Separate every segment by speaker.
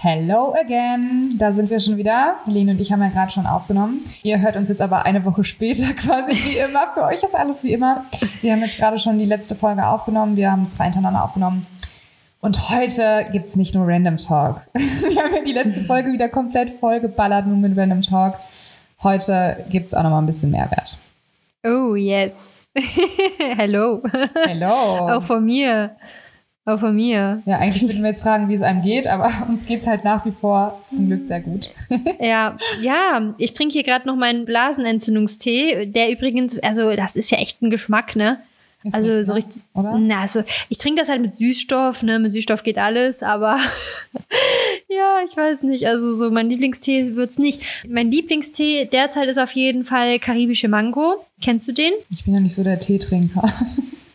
Speaker 1: Hello again. Da sind wir schon wieder. Lene und ich haben ja gerade schon aufgenommen. Ihr hört uns jetzt aber eine Woche später quasi wie immer. Für euch ist alles wie immer. Wir haben jetzt gerade schon die letzte Folge aufgenommen. Wir haben zwei hintereinander aufgenommen. Und heute gibt's nicht nur Random Talk. Wir haben ja die letzte Folge wieder komplett voll geballert, nur mit Random Talk. Heute gibt's auch noch mal ein bisschen Mehrwert.
Speaker 2: Oh, yes. Hello.
Speaker 1: Hello.
Speaker 2: Auch von mir. Auch von mir.
Speaker 1: Ja, eigentlich würden wir jetzt fragen, wie es einem geht, aber uns geht's halt nach wie vor zum Glück sehr gut.
Speaker 2: ja, ja, ich trinke hier gerade noch meinen Blasenentzündungstee, der übrigens, also das ist ja echt ein Geschmack, ne?
Speaker 1: Ist
Speaker 2: also so
Speaker 1: ne?
Speaker 2: richtig,
Speaker 1: Oder?
Speaker 2: na, also ich trinke das halt mit Süßstoff, ne? Mit Süßstoff geht alles, aber ja, ich weiß nicht. Also so mein Lieblingstee wird's nicht. Mein Lieblingstee derzeit ist auf jeden Fall karibische Mango. Kennst du den?
Speaker 1: Ich bin ja nicht so der Teetrinker.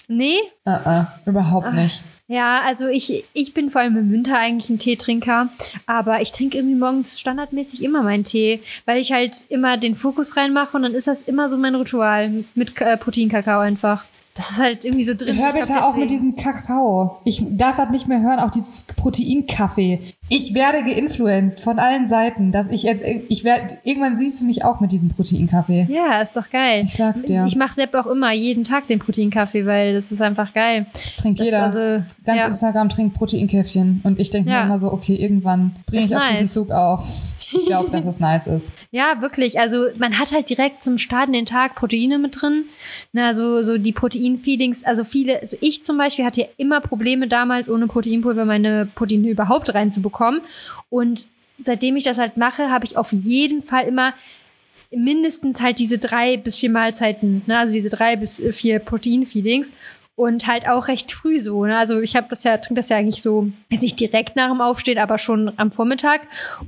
Speaker 2: Nee?
Speaker 1: uh -uh, überhaupt nicht.
Speaker 2: Ja, also ich, ich bin vor allem im Winter eigentlich ein Teetrinker, aber ich trinke irgendwie morgens standardmäßig immer meinen Tee, weil ich halt immer den Fokus reinmache und dann ist das immer so mein Ritual mit äh, Proteinkakao einfach. Das ist halt irgendwie so drin.
Speaker 1: Hör
Speaker 2: Ich glaub,
Speaker 1: bitte auch mit diesem Kakao. Ich darf das nicht mehr hören, auch dieses Proteinkaffee. Ich werde geinfluenced von allen Seiten, dass ich jetzt, ich werde, irgendwann siehst du mich auch mit diesem Proteinkaffee.
Speaker 2: Ja, ist doch geil.
Speaker 1: Ich sag's dir.
Speaker 2: Ich mache selbst auch immer jeden Tag den Proteinkaffee, weil das ist einfach geil.
Speaker 1: Das trinkt
Speaker 2: Das,
Speaker 1: jeder.
Speaker 2: also,
Speaker 1: Ganz
Speaker 2: ja.
Speaker 1: Instagram trinkt Proteinkäffchen. Und ich denke
Speaker 2: Ja.
Speaker 1: mir immer so, okay, irgendwann bringe ich auf diesen
Speaker 2: nice.
Speaker 1: Zug auf. Ich glaube, dass es nice ist.
Speaker 2: Ja, wirklich. Also man hat halt direkt zum Starten den Tag Proteine mit drin. Na, so, so die Protein-Feedings. Also viele, also ich zum Beispiel hatte ja immer Probleme damals, ohne Proteinpulver meine Proteine überhaupt reinzubekommen. Und seitdem ich das halt mache, habe ich auf jeden Fall immer mindestens halt diese drei bis vier Mahlzeiten, ne? also diese drei bis vier Protein-Feedings. Und halt auch recht früh so. Ne? Also ich habe das ja, trinke das ja eigentlich so, jetzt nicht direkt nach dem Aufstehen, aber schon am Vormittag.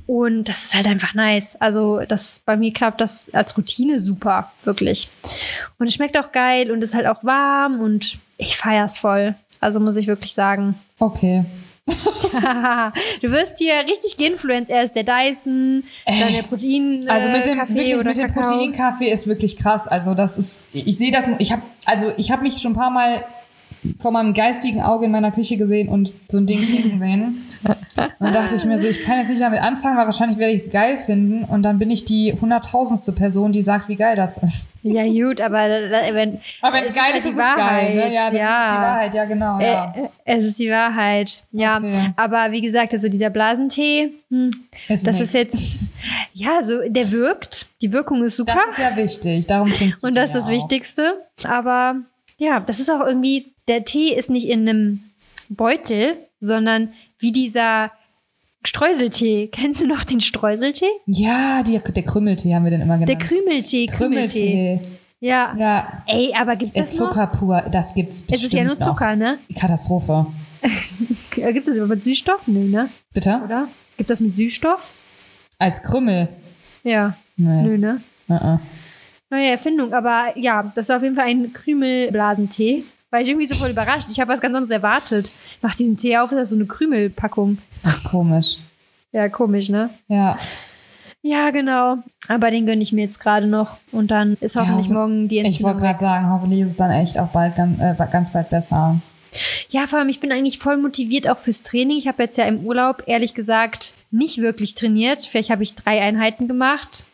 Speaker 2: Und das ist halt einfach nice. Also das bei mir klappt das als Routine super, wirklich. Und es schmeckt auch geil und ist halt auch warm und ich feier's voll. Also muss ich wirklich sagen.
Speaker 1: Okay.
Speaker 2: du wirst hier richtig geinfluenced. Erst der Dyson, dann der Protein äh,
Speaker 1: Also mit dem,
Speaker 2: Kaffee
Speaker 1: wirklich,
Speaker 2: oder
Speaker 1: mit dem. Proteinkaffee ist wirklich krass. Also das ist, ich sehe das, ich habe, also ich habe mich schon ein paar Mal vor meinem geistigen Auge in meiner Küche gesehen und so ein Ding trinken sehen. Und dann dachte ich mir so, ich kann jetzt nicht damit anfangen, weil wahrscheinlich werde ich es geil finden. Und dann bin ich die hunderttausendste Person, die sagt, wie geil das ist.
Speaker 2: Ja, gut, aber wenn,
Speaker 1: Aber wenn es geil
Speaker 2: halt
Speaker 1: ist,
Speaker 2: die
Speaker 1: ist es geil. Ne? Ja,
Speaker 2: ja.
Speaker 1: ist die Wahrheit, ja genau. Ja.
Speaker 2: Äh, es ist die Wahrheit, ja.
Speaker 1: Okay.
Speaker 2: Aber wie gesagt, also dieser Blasentee, hm,
Speaker 1: Ist
Speaker 2: das
Speaker 1: nix.
Speaker 2: ist jetzt, ja, so, der wirkt. Die Wirkung ist super.
Speaker 1: Das ist ja wichtig, darum trinkst du
Speaker 2: und das ist das
Speaker 1: auch.
Speaker 2: Wichtigste. Aber ja, das ist auch irgendwie, der Tee ist nicht in einem Beutel, sondern wie dieser Streuseltee. Kennst du noch den Streuseltee?
Speaker 1: Ja, die, der Krümmeltee haben wir den immer
Speaker 2: Der
Speaker 1: genannt.
Speaker 2: Krümeltee, Krümeltee.
Speaker 1: Krümmeltee.
Speaker 2: Ja.
Speaker 1: Ja,
Speaker 2: Ey, aber gibt's
Speaker 1: äh,
Speaker 2: das noch?
Speaker 1: Zucker pur, das gibt's bestimmt
Speaker 2: Es ist ja nur
Speaker 1: noch.
Speaker 2: Zucker, ne?
Speaker 1: Katastrophe.
Speaker 2: Gibt es aber mit Süßstoff? Nee, ne?
Speaker 1: Bitte?
Speaker 2: Oder? Gibt das mit Süßstoff?
Speaker 1: Als Krümmel.
Speaker 2: Ja.
Speaker 1: Nee.
Speaker 2: Nö, ne?
Speaker 1: Uh-uh.
Speaker 2: Neue Erfindung, aber ja, das ist auf jeden Fall ein Krümelblasentee. War ich irgendwie so voll überrascht. Ich habe was ganz anderes erwartet. Ich mach diesen Tee auf, ist das so eine Krümelpackung.
Speaker 1: Ach, komisch.
Speaker 2: Ja, komisch, ne?
Speaker 1: Ja.
Speaker 2: Ja, genau. Aber den gönne ich mir jetzt gerade noch. Und dann ist
Speaker 1: Ja,
Speaker 2: hoffentlich
Speaker 1: hoffe-
Speaker 2: morgen die
Speaker 1: Ich
Speaker 2: Entzündung
Speaker 1: wollte gerade sagen, hoffentlich ist es dann echt auch bald ganz, äh, ganz bald besser.
Speaker 2: Ja, vor allem, ich bin eigentlich voll motiviert auch fürs Training. Ich habe jetzt ja im Urlaub, ehrlich gesagt, nicht wirklich trainiert. Vielleicht habe ich drei Einheiten gemacht,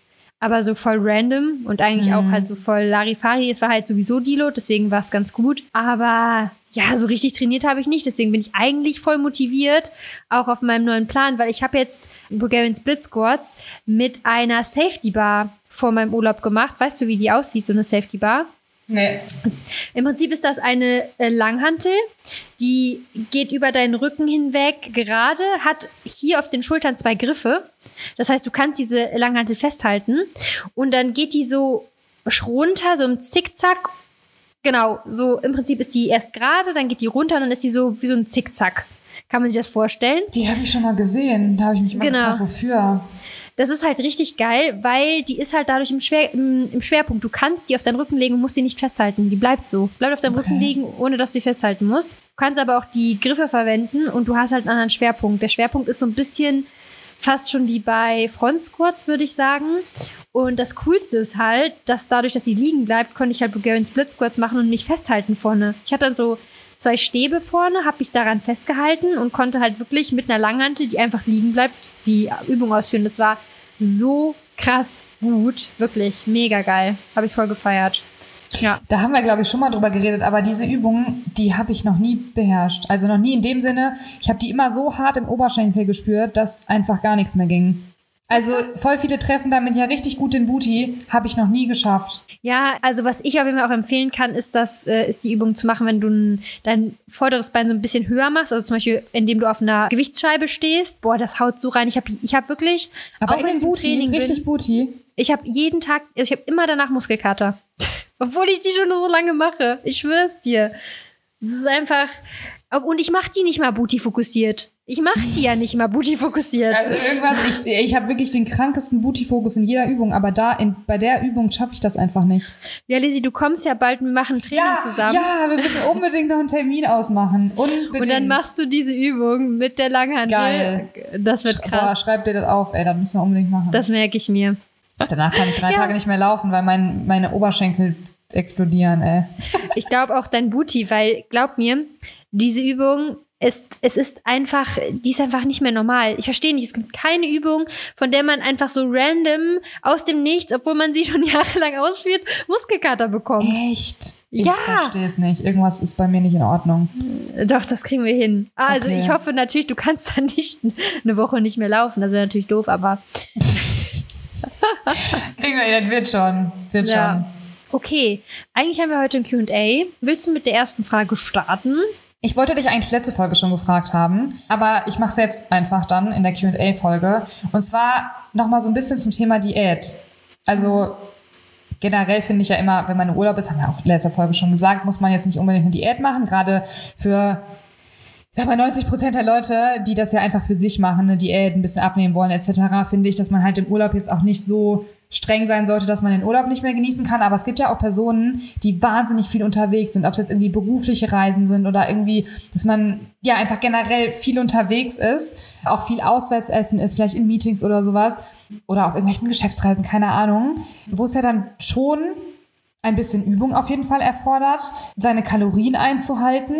Speaker 2: aber so voll random und eigentlich
Speaker 1: Mhm.
Speaker 2: auch halt so voll Larifari. Es war halt sowieso Dilo, deswegen war es ganz gut. Aber ja, so richtig trainiert habe ich nicht. Deswegen bin ich eigentlich voll motiviert, auch auf meinem neuen Plan, weil ich habe jetzt Bulgarian Split Squats mit einer Safety Bar vor meinem Urlaub gemacht. Weißt du, wie die aussieht, so eine Safety Bar?
Speaker 1: Nee.
Speaker 2: Im Prinzip ist das eine äh, Langhantel, die geht über deinen Rücken hinweg gerade, hat hier auf den Schultern zwei Griffe. Das heißt, du kannst diese Langhantel festhalten und dann geht die so runter, so im Zickzack. Genau, so im Prinzip ist die erst gerade, dann geht die runter und dann ist sie so wie so ein Zickzack. Kann man sich das vorstellen?
Speaker 1: Die habe ich schon mal gesehen. Da habe ich mich immer
Speaker 2: Genau.
Speaker 1: gefragt, wofür.
Speaker 2: Das ist halt richtig geil, weil die ist halt dadurch im, Schwer, im, im Schwerpunkt. Du kannst die auf deinen Rücken legen und musst sie nicht festhalten. Die bleibt so. Bleibt auf deinem
Speaker 1: Okay.
Speaker 2: Rücken liegen, ohne dass du sie festhalten musst. Du kannst aber auch die Griffe verwenden und du hast halt einen anderen Schwerpunkt. Der Schwerpunkt ist so ein bisschen fast schon wie bei Front Squats, würde ich sagen. Und das Coolste ist halt, dass dadurch, dass sie liegen bleibt, konnte ich halt Bulgarian Split Squats machen und mich festhalten vorne. Ich hatte dann so zwei Stäbe vorne, habe mich daran festgehalten und konnte halt wirklich mit einer Langhantel, die einfach liegen bleibt, die Übung ausführen. Das war so krass gut. Wirklich mega geil. Habe ich voll gefeiert. Ja.
Speaker 1: Da haben wir, glaube ich, schon mal drüber geredet, aber diese Übungen, die habe ich noch nie beherrscht. Also noch nie in dem Sinne, ich habe die immer so hart im Oberschenkel gespürt, dass einfach gar nichts mehr ging. Also voll viele treffen damit ja richtig gut den Booty, habe ich noch nie geschafft.
Speaker 2: Ja, also was ich auf jeden Fall auch empfehlen kann, ist das, äh, ist die Übung zu machen, wenn du dein vorderes Bein so ein bisschen höher machst, also zum Beispiel, indem du auf einer Gewichtsscheibe stehst. Boah, das haut so rein. Ich habe ich hab wirklich,
Speaker 1: Aber
Speaker 2: auch
Speaker 1: in den Booty,
Speaker 2: Training
Speaker 1: richtig
Speaker 2: bin,
Speaker 1: Booty.
Speaker 2: ich habe jeden Tag, also ich habe immer danach Muskelkater. Obwohl ich die schon so lange mache. Ich schwör's dir. Das ist einfach. Und ich mache die nicht mal booty fokussiert. Ich mache die ja nicht mal booty fokussiert.
Speaker 1: Also irgendwas, ich, ich habe wirklich den krankesten Booty-Fokus in jeder Übung, aber da in, bei der Übung schaffe ich das einfach nicht.
Speaker 2: Ja, Lizzie, du kommst ja bald, wir machen Training zusammen.
Speaker 1: ja, wir müssen unbedingt noch einen Termin ausmachen. Unbedingt.
Speaker 2: Und dann machst du diese Übung mit der Langhantel.
Speaker 1: Geil.
Speaker 2: Das wird
Speaker 1: Boah,
Speaker 2: krass.
Speaker 1: schreib dir das auf, ey, das müssen wir unbedingt machen.
Speaker 2: Das merke ich mir.
Speaker 1: Danach kann ich drei
Speaker 2: Ja.
Speaker 1: Tage nicht mehr laufen, weil mein, meine Oberschenkel explodieren, ey.
Speaker 2: Ich glaube auch dein Booty, weil glaub mir, diese Übung ist, es ist einfach, die ist einfach nicht mehr normal. Ich verstehe nicht, es gibt keine Übung, von der man einfach so random aus dem Nichts, obwohl man sie schon jahrelang ausführt, Muskelkater bekommt.
Speaker 1: Echt? Ich
Speaker 2: Ja.
Speaker 1: verstehe es nicht. Irgendwas ist bei mir nicht in Ordnung.
Speaker 2: Doch, das kriegen wir hin. Also
Speaker 1: Okay.
Speaker 2: ich hoffe natürlich, du kannst dann nicht eine Woche nicht mehr laufen. Das wäre natürlich doof, aber
Speaker 1: Kriegen wir, das wird schon. Wird
Speaker 2: Ja. okay. Eigentlich haben wir heute ein Q&A. Willst du mit der ersten Frage starten?
Speaker 1: Ich wollte dich eigentlich letzte Folge schon gefragt haben, aber ich mache es jetzt einfach dann in der Q&A-Folge. Und zwar nochmal so ein bisschen zum Thema Diät. Also generell finde ich ja immer, wenn man im Urlaub ist, haben wir auch in letzter Folge schon gesagt, muss man jetzt nicht unbedingt eine Diät machen, gerade für sag mal, 90 Prozent der Leute, die das ja einfach für sich machen, eine Diät, ein bisschen abnehmen wollen, etc., finde ich, dass man halt im Urlaub jetzt auch nicht so streng sein sollte, dass man den Urlaub nicht mehr genießen kann. Aber es gibt ja auch Personen, die wahnsinnig viel unterwegs sind, ob es jetzt irgendwie berufliche Reisen sind oder irgendwie, dass man ja einfach generell viel unterwegs ist, auch viel Auswärtsessen ist, vielleicht in Meetings oder sowas oder auf irgendwelchen Geschäftsreisen, keine Ahnung, wo es ja dann schon ein bisschen Übung auf jeden Fall erfordert, seine Kalorien einzuhalten.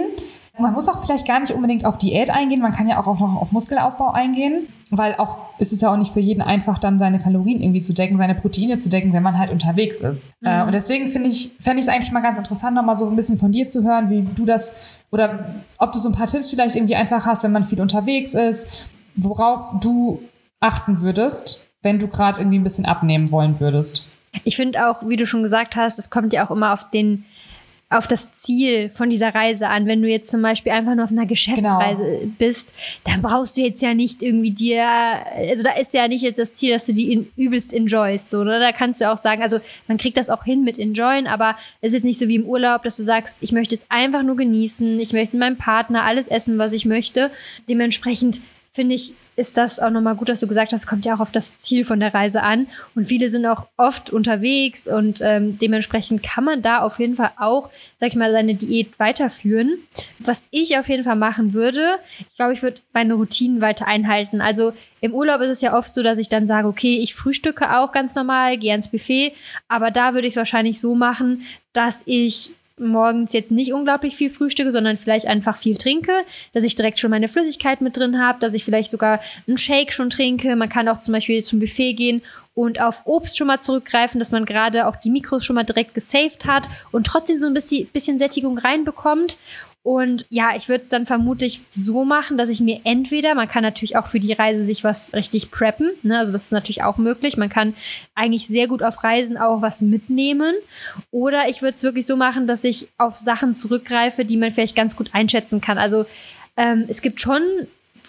Speaker 1: Man muss auch vielleicht gar nicht unbedingt auf Diät eingehen, man kann ja auch noch auf Muskelaufbau eingehen, weil auch es ist ja auch nicht für jeden einfach dann seine Kalorien irgendwie zu decken, seine Proteine zu decken, wenn man halt unterwegs ist. Äh, und deswegen finde ich, fände ich es eigentlich mal ganz interessant, nochmal so ein bisschen von dir zu hören, wie du das oder ob du so ein paar Tipps vielleicht irgendwie einfach hast, wenn man viel unterwegs ist, worauf du achten würdest, wenn du gerade irgendwie ein bisschen abnehmen wollen würdest.
Speaker 2: Ich finde auch, wie du schon gesagt hast, es kommt ja auch immer auf den auf das Ziel von dieser Reise an. Wenn du jetzt zum Beispiel einfach nur auf einer Geschäftsreise bist, dann brauchst du jetzt ja nicht irgendwie dir, also da ist ja nicht jetzt das Ziel, dass du die in, übelst enjoyst, so, oder? Da kannst du auch sagen, also man kriegt das auch hin mit enjoyen, aber es ist nicht so wie im Urlaub, dass du sagst, ich möchte es einfach nur genießen, ich möchte mit meinem Partner alles essen, was ich möchte. Dementsprechend finde ich, ist das auch nochmal gut, dass du gesagt hast, kommt ja auch auf das Ziel von der Reise an. Und viele sind auch oft unterwegs und ähm, dementsprechend kann man da auf jeden Fall auch, sag ich mal, seine Diät weiterführen. Was ich auf jeden Fall machen würde, ich glaube, ich würde meine Routinen weiter einhalten. Also im Urlaub ist es ja oft so, dass ich dann sage, okay, ich frühstücke auch ganz normal, gehe ans Buffet, aber da würde ich es wahrscheinlich so machen, dass ich morgens jetzt nicht unglaublich viel frühstücke, sondern vielleicht einfach viel trinke, dass ich direkt schon meine Flüssigkeit mit drin habe, dass ich vielleicht sogar einen Shake schon trinke. Man kann auch zum Beispiel zum Buffet gehen und auf Obst schon mal zurückgreifen, dass man gerade auch die Mikros schon mal direkt gesaved hat und trotzdem so ein bisschen, bisschen Sättigung reinbekommt. Und ja, ich würde es dann vermutlich so machen, dass ich mir entweder, man kann natürlich auch für die Reise sich was richtig preppen, ne? also das ist natürlich auch möglich. Man kann eigentlich sehr gut auf Reisen auch was mitnehmen. Oder ich würde es wirklich so machen, dass ich auf Sachen zurückgreife, die man vielleicht ganz gut einschätzen kann. Also ähm, es gibt schon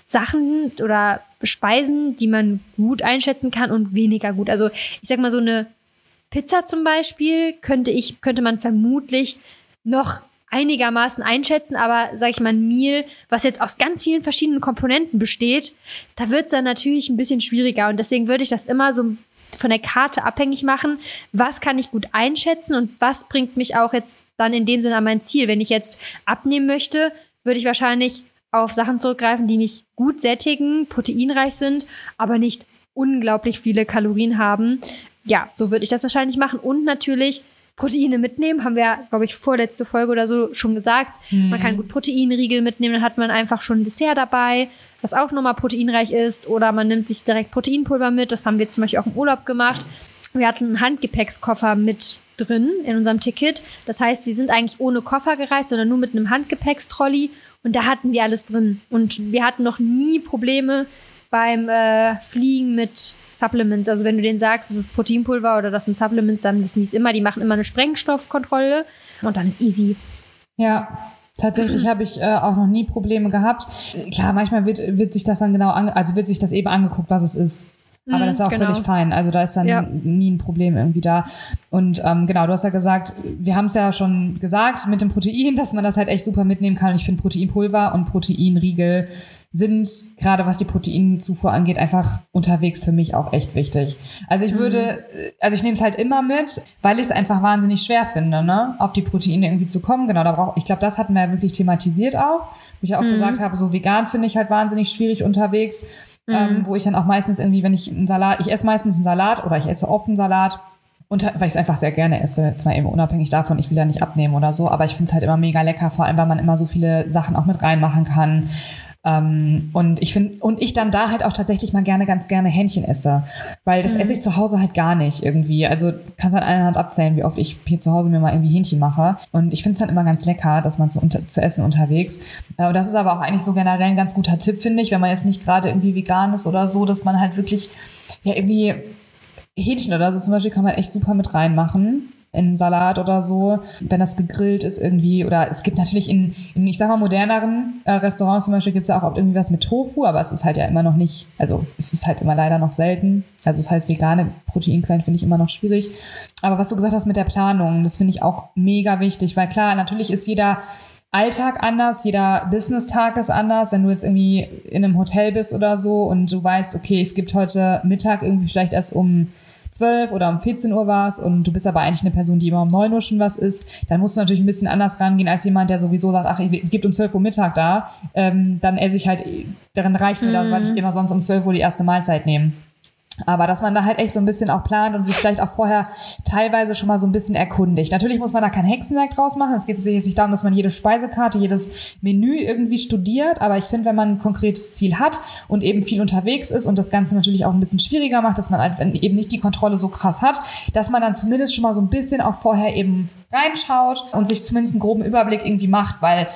Speaker 2: Sachen oder Speisen, die man gut einschätzen kann und weniger gut. Also ich sag mal so eine Pizza zum Beispiel könnte ich könnte man vermutlich noch einigermaßen einschätzen, aber sag ich mal ein Meal, was jetzt aus ganz vielen verschiedenen Komponenten besteht, da wird es dann natürlich ein bisschen schwieriger und deswegen würde ich das immer so von der Karte abhängig machen, was kann ich gut einschätzen und was bringt mich auch jetzt dann in dem Sinne an mein Ziel. Wenn ich jetzt abnehmen möchte, würde ich wahrscheinlich auf Sachen zurückgreifen, die mich gut sättigen, proteinreich sind, aber nicht unglaublich viele Kalorien haben. Ja, so würde ich das wahrscheinlich machen. Und natürlich Proteine mitnehmen, haben wir, glaube ich, vorletzte Folge oder so schon gesagt.
Speaker 1: Mhm.
Speaker 2: Man kann gut Proteinriegel mitnehmen, dann hat man einfach schon ein Dessert dabei, was auch nochmal proteinreich ist. Oder man nimmt sich direkt Proteinpulver mit. Das haben wir zum Beispiel auch im Urlaub gemacht. Wir hatten einen Handgepäckskoffer mit drin in unserem Ticket. Das heißt, wir sind eigentlich ohne Koffer gereist, sondern nur mit einem Handgepäckstrolli. Und da hatten wir alles drin. Und wir hatten noch nie Probleme beim äh, Fliegen mit Supplements. Also wenn du denen sagst, das ist Proteinpulver oder das sind Supplements, dann wissen die es immer. Die machen immer eine Sprengstoffkontrolle und dann ist easy.
Speaker 1: Ja, Tatsächlich habe ich äh, auch noch nie Probleme gehabt. Klar, manchmal wird, wird sich das dann genau, ange also wird sich das eben angeguckt, was es ist. Aber
Speaker 2: Mhm,
Speaker 1: das ist auch
Speaker 2: genau.
Speaker 1: völlig fein. Also da ist dann
Speaker 2: Ja.
Speaker 1: nie ein Problem irgendwie da. Und ähm, genau, du hast ja gesagt, wir haben es ja schon gesagt mit dem Protein, dass man das halt echt super mitnehmen kann. Und ich finde Proteinpulver und Proteinriegel sind, gerade was die Proteinzufuhr angeht, einfach unterwegs für mich auch echt wichtig. Also ich würde, äh, also ich nehme es halt immer mit, weil ich es einfach wahnsinnig schwer finde, ne, auf die Proteine irgendwie zu kommen. Genau, da brauch, ich glaube, das hatten wir ja wirklich thematisiert auch, wo ich ja auch
Speaker 2: Mhm.
Speaker 1: gesagt habe, so vegan finde ich halt wahnsinnig schwierig unterwegs ähm, wo ich dann auch meistens irgendwie, wenn ich einen Salat, ich esse meistens einen Salat oder ich esse oft einen Salat. Und weil ich es einfach sehr gerne esse, jetzt mal eben unabhängig davon, ich will da nicht abnehmen oder so, aber ich finde es halt immer mega lecker, vor allem weil man immer so viele Sachen auch mit reinmachen kann. Ähm, und ich finde, und ich dann da halt auch tatsächlich mal gerne, ganz gerne Hähnchen esse. Weil das
Speaker 2: Mhm.
Speaker 1: esse ich zu Hause halt gar nicht irgendwie. Also kannst an einer Hand abzählen, wie oft ich hier zu Hause mir mal irgendwie Hähnchen mache. Und ich finde es dann immer ganz lecker, dass man zu, unter, zu essen unterwegs. Äh, und das ist aber auch eigentlich so generell ein ganz guter Tipp, finde ich, wenn man jetzt nicht gerade irgendwie vegan ist oder so, dass man halt wirklich, ja, irgendwie Hähnchen oder so zum Beispiel kann man echt super mit reinmachen. In Salat oder so, wenn das gegrillt ist irgendwie. Oder es gibt natürlich in, in ich sag mal, moderneren äh, Restaurants zum Beispiel gibt es ja auch oft irgendwie was mit Tofu, aber es ist halt ja immer noch nicht, also es ist halt immer leider noch selten. Also es heißt, vegane Proteinquellen finde ich immer noch schwierig. Aber was du gesagt hast mit der Planung, das finde ich auch mega wichtig, weil klar, natürlich ist jeder Alltag anders, jeder Business-Tag ist anders. Wenn du jetzt irgendwie in einem Hotel bist oder so und du weißt, okay, es gibt heute Mittag irgendwie vielleicht erst um 12 oder um 14 Uhr was und du bist aber eigentlich eine Person, die immer um 9 Uhr schon was isst, dann musst du natürlich ein bisschen anders rangehen als jemand, der sowieso sagt, ach, ich gibt um 12 Uhr Mittag da, ähm, dann esse ich halt, daran reicht mir das, weil ich immer sonst um 12 Uhr die erste Mahlzeit nehme. Aber dass man da halt echt so ein bisschen auch plant und sich vielleicht auch vorher teilweise schon mal so ein bisschen erkundigt. Natürlich muss man da kein Hexenwerk draus machen. Es geht jetzt nicht darum, dass man jede Speisekarte, jedes Menü irgendwie studiert. Aber ich finde, wenn man ein konkretes Ziel hat und eben viel unterwegs ist und das Ganze natürlich auch ein bisschen schwieriger macht, dass man halt eben nicht die Kontrolle so krass hat, dass man dann zumindest schon mal so ein bisschen auch vorher eben reinschaut und sich zumindest einen groben Überblick irgendwie macht, weil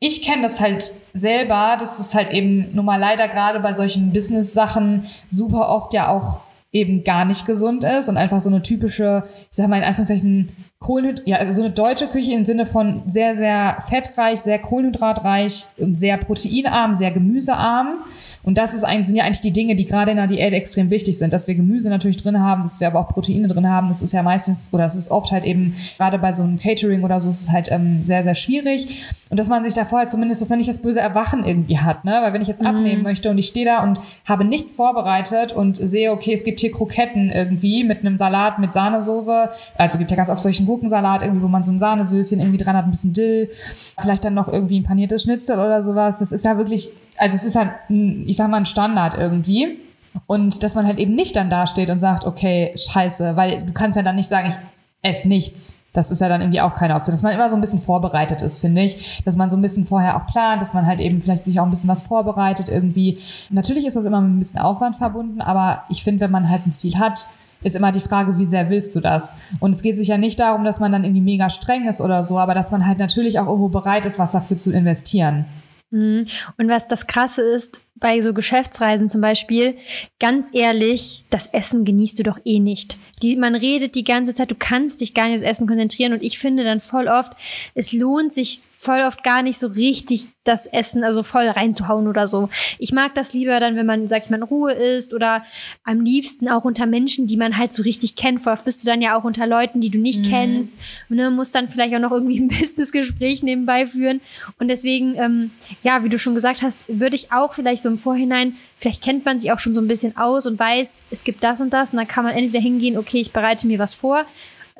Speaker 1: ich kenne das halt selber, dass es halt eben nun mal leider gerade bei solchen Business-Sachen super oft ja auch eben gar nicht gesund ist und einfach so eine typische, ich sag mal in Anführungszeichen, Kohlenhyd ja, also so eine deutsche Küche im Sinne von sehr, sehr fettreich, sehr kohlenhydratreich und sehr proteinarm, sehr gemüsearm. Und das ist eigentlich, sind ja eigentlich die Dinge, die gerade in der Diät extrem wichtig sind, dass wir Gemüse natürlich drin haben, dass wir aber auch Proteine drin haben. Das ist ja meistens, oder das ist oft halt eben, gerade bei so einem Catering oder so, ist es halt ähm, sehr, sehr schwierig. Und dass man sich da vorher zumindest, dass man nicht das böse Erwachen irgendwie hat, ne? Weil wenn ich jetzt abnehmen möchte und ich stehe da und habe nichts vorbereitet und sehe, okay, es gibt hier Kroketten irgendwie mit einem Salat mit Sahnesoße, also gibt ja ganz oft solchen Gurkensalat irgendwie, wo man so ein Sahnesöschen irgendwie dran hat, ein bisschen Dill, vielleicht dann noch irgendwie ein paniertes Schnitzel oder sowas. Das ist ja wirklich, also es ist halt, ein, ich sag mal, ein Standard irgendwie. Und dass man halt eben nicht dann dasteht und sagt, okay, scheiße, weil du kannst ja dann nicht sagen, ich esse nichts. Das ist ja dann irgendwie auch keine Option. Dass man immer so ein bisschen vorbereitet ist, finde ich. Dass man so ein bisschen vorher auch plant, dass man halt eben vielleicht sich auch ein bisschen was vorbereitet irgendwie. Natürlich ist das immer mit ein bisschen Aufwand verbunden, aber ich finde, wenn man halt ein Ziel hat, ist immer die Frage, wie sehr willst du das? Und es geht sich ja nicht darum, dass man dann irgendwie mega streng ist oder so, aber dass man halt natürlich auch irgendwo bereit ist, was dafür zu investieren.
Speaker 2: Mhm. Und was das Krasse ist, bei so Geschäftsreisen zum Beispiel, ganz ehrlich, das Essen genießt du doch eh nicht. Die, man redet die ganze Zeit, du kannst dich gar nicht aufs Essen konzentrieren und ich finde dann voll oft, es lohnt sich voll oft gar nicht so richtig das Essen, also voll reinzuhauen oder so. Ich mag das lieber dann, wenn man, sag ich mal, in Ruhe ist oder am liebsten auch unter Menschen, die man halt so richtig kennt. Voll oft bist du dann ja auch unter Leuten, die du nicht
Speaker 1: Mhm.
Speaker 2: kennst. Und ne, musst dann vielleicht auch noch irgendwie ein Businessgespräch nebenbei führen. Und deswegen, ähm, ja, wie du schon gesagt hast, würde ich auch vielleicht so im Vorhinein, vielleicht kennt man sich auch schon so ein bisschen aus und weiß, es gibt das und das. Und dann kann man entweder hingehen, okay, ich bereite mir was vor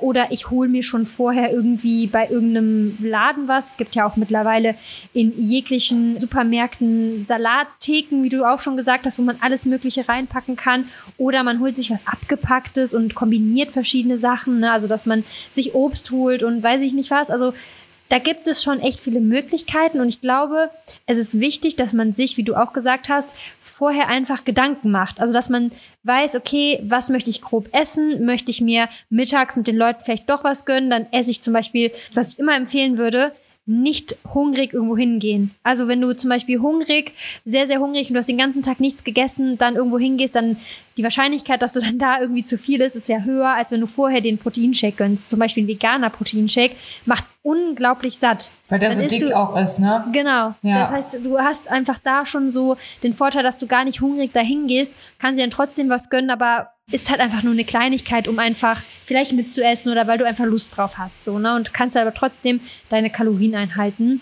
Speaker 2: oder ich hole mir schon vorher irgendwie bei irgendeinem Laden was. Es gibt ja auch mittlerweile in jeglichen Supermärkten Salattheken, wie du auch schon gesagt hast, wo man alles Mögliche reinpacken kann. Oder man holt sich was Abgepacktes und kombiniert verschiedene Sachen. Ne? Also, dass man sich Obst holt und weiß ich nicht was. Also, da gibt es schon echt viele Möglichkeiten und ich glaube, es ist wichtig, dass man sich, wie du auch gesagt hast, vorher einfach Gedanken macht. Also, dass man weiß, okay, was möchte ich grob essen? Möchte ich mir mittags mit den Leuten vielleicht doch was gönnen? Dann esse ich zum Beispiel, was ich immer empfehlen würde, nicht hungrig irgendwo hingehen. Also wenn du zum Beispiel hungrig, sehr, sehr hungrig und du hast den ganzen Tag nichts gegessen, dann irgendwo hingehst, dann die Wahrscheinlichkeit, dass du dann da irgendwie zu viel ist, ist ja höher, als wenn du vorher den Proteinshake gönnst. Zum Beispiel ein veganer Proteinshake macht unglaublich satt.
Speaker 1: Weil der dann so dick du, auch ist, ne?
Speaker 2: Genau. Ja. Das heißt, du hast einfach da schon so den Vorteil, dass du gar nicht hungrig dahin gehst, kannst dir dann trotzdem was gönnen, aber ist halt einfach nur eine Kleinigkeit, um einfach vielleicht mitzuessen oder weil du einfach Lust drauf hast, so, ne? Und kannst aber trotzdem deine Kalorien einhalten.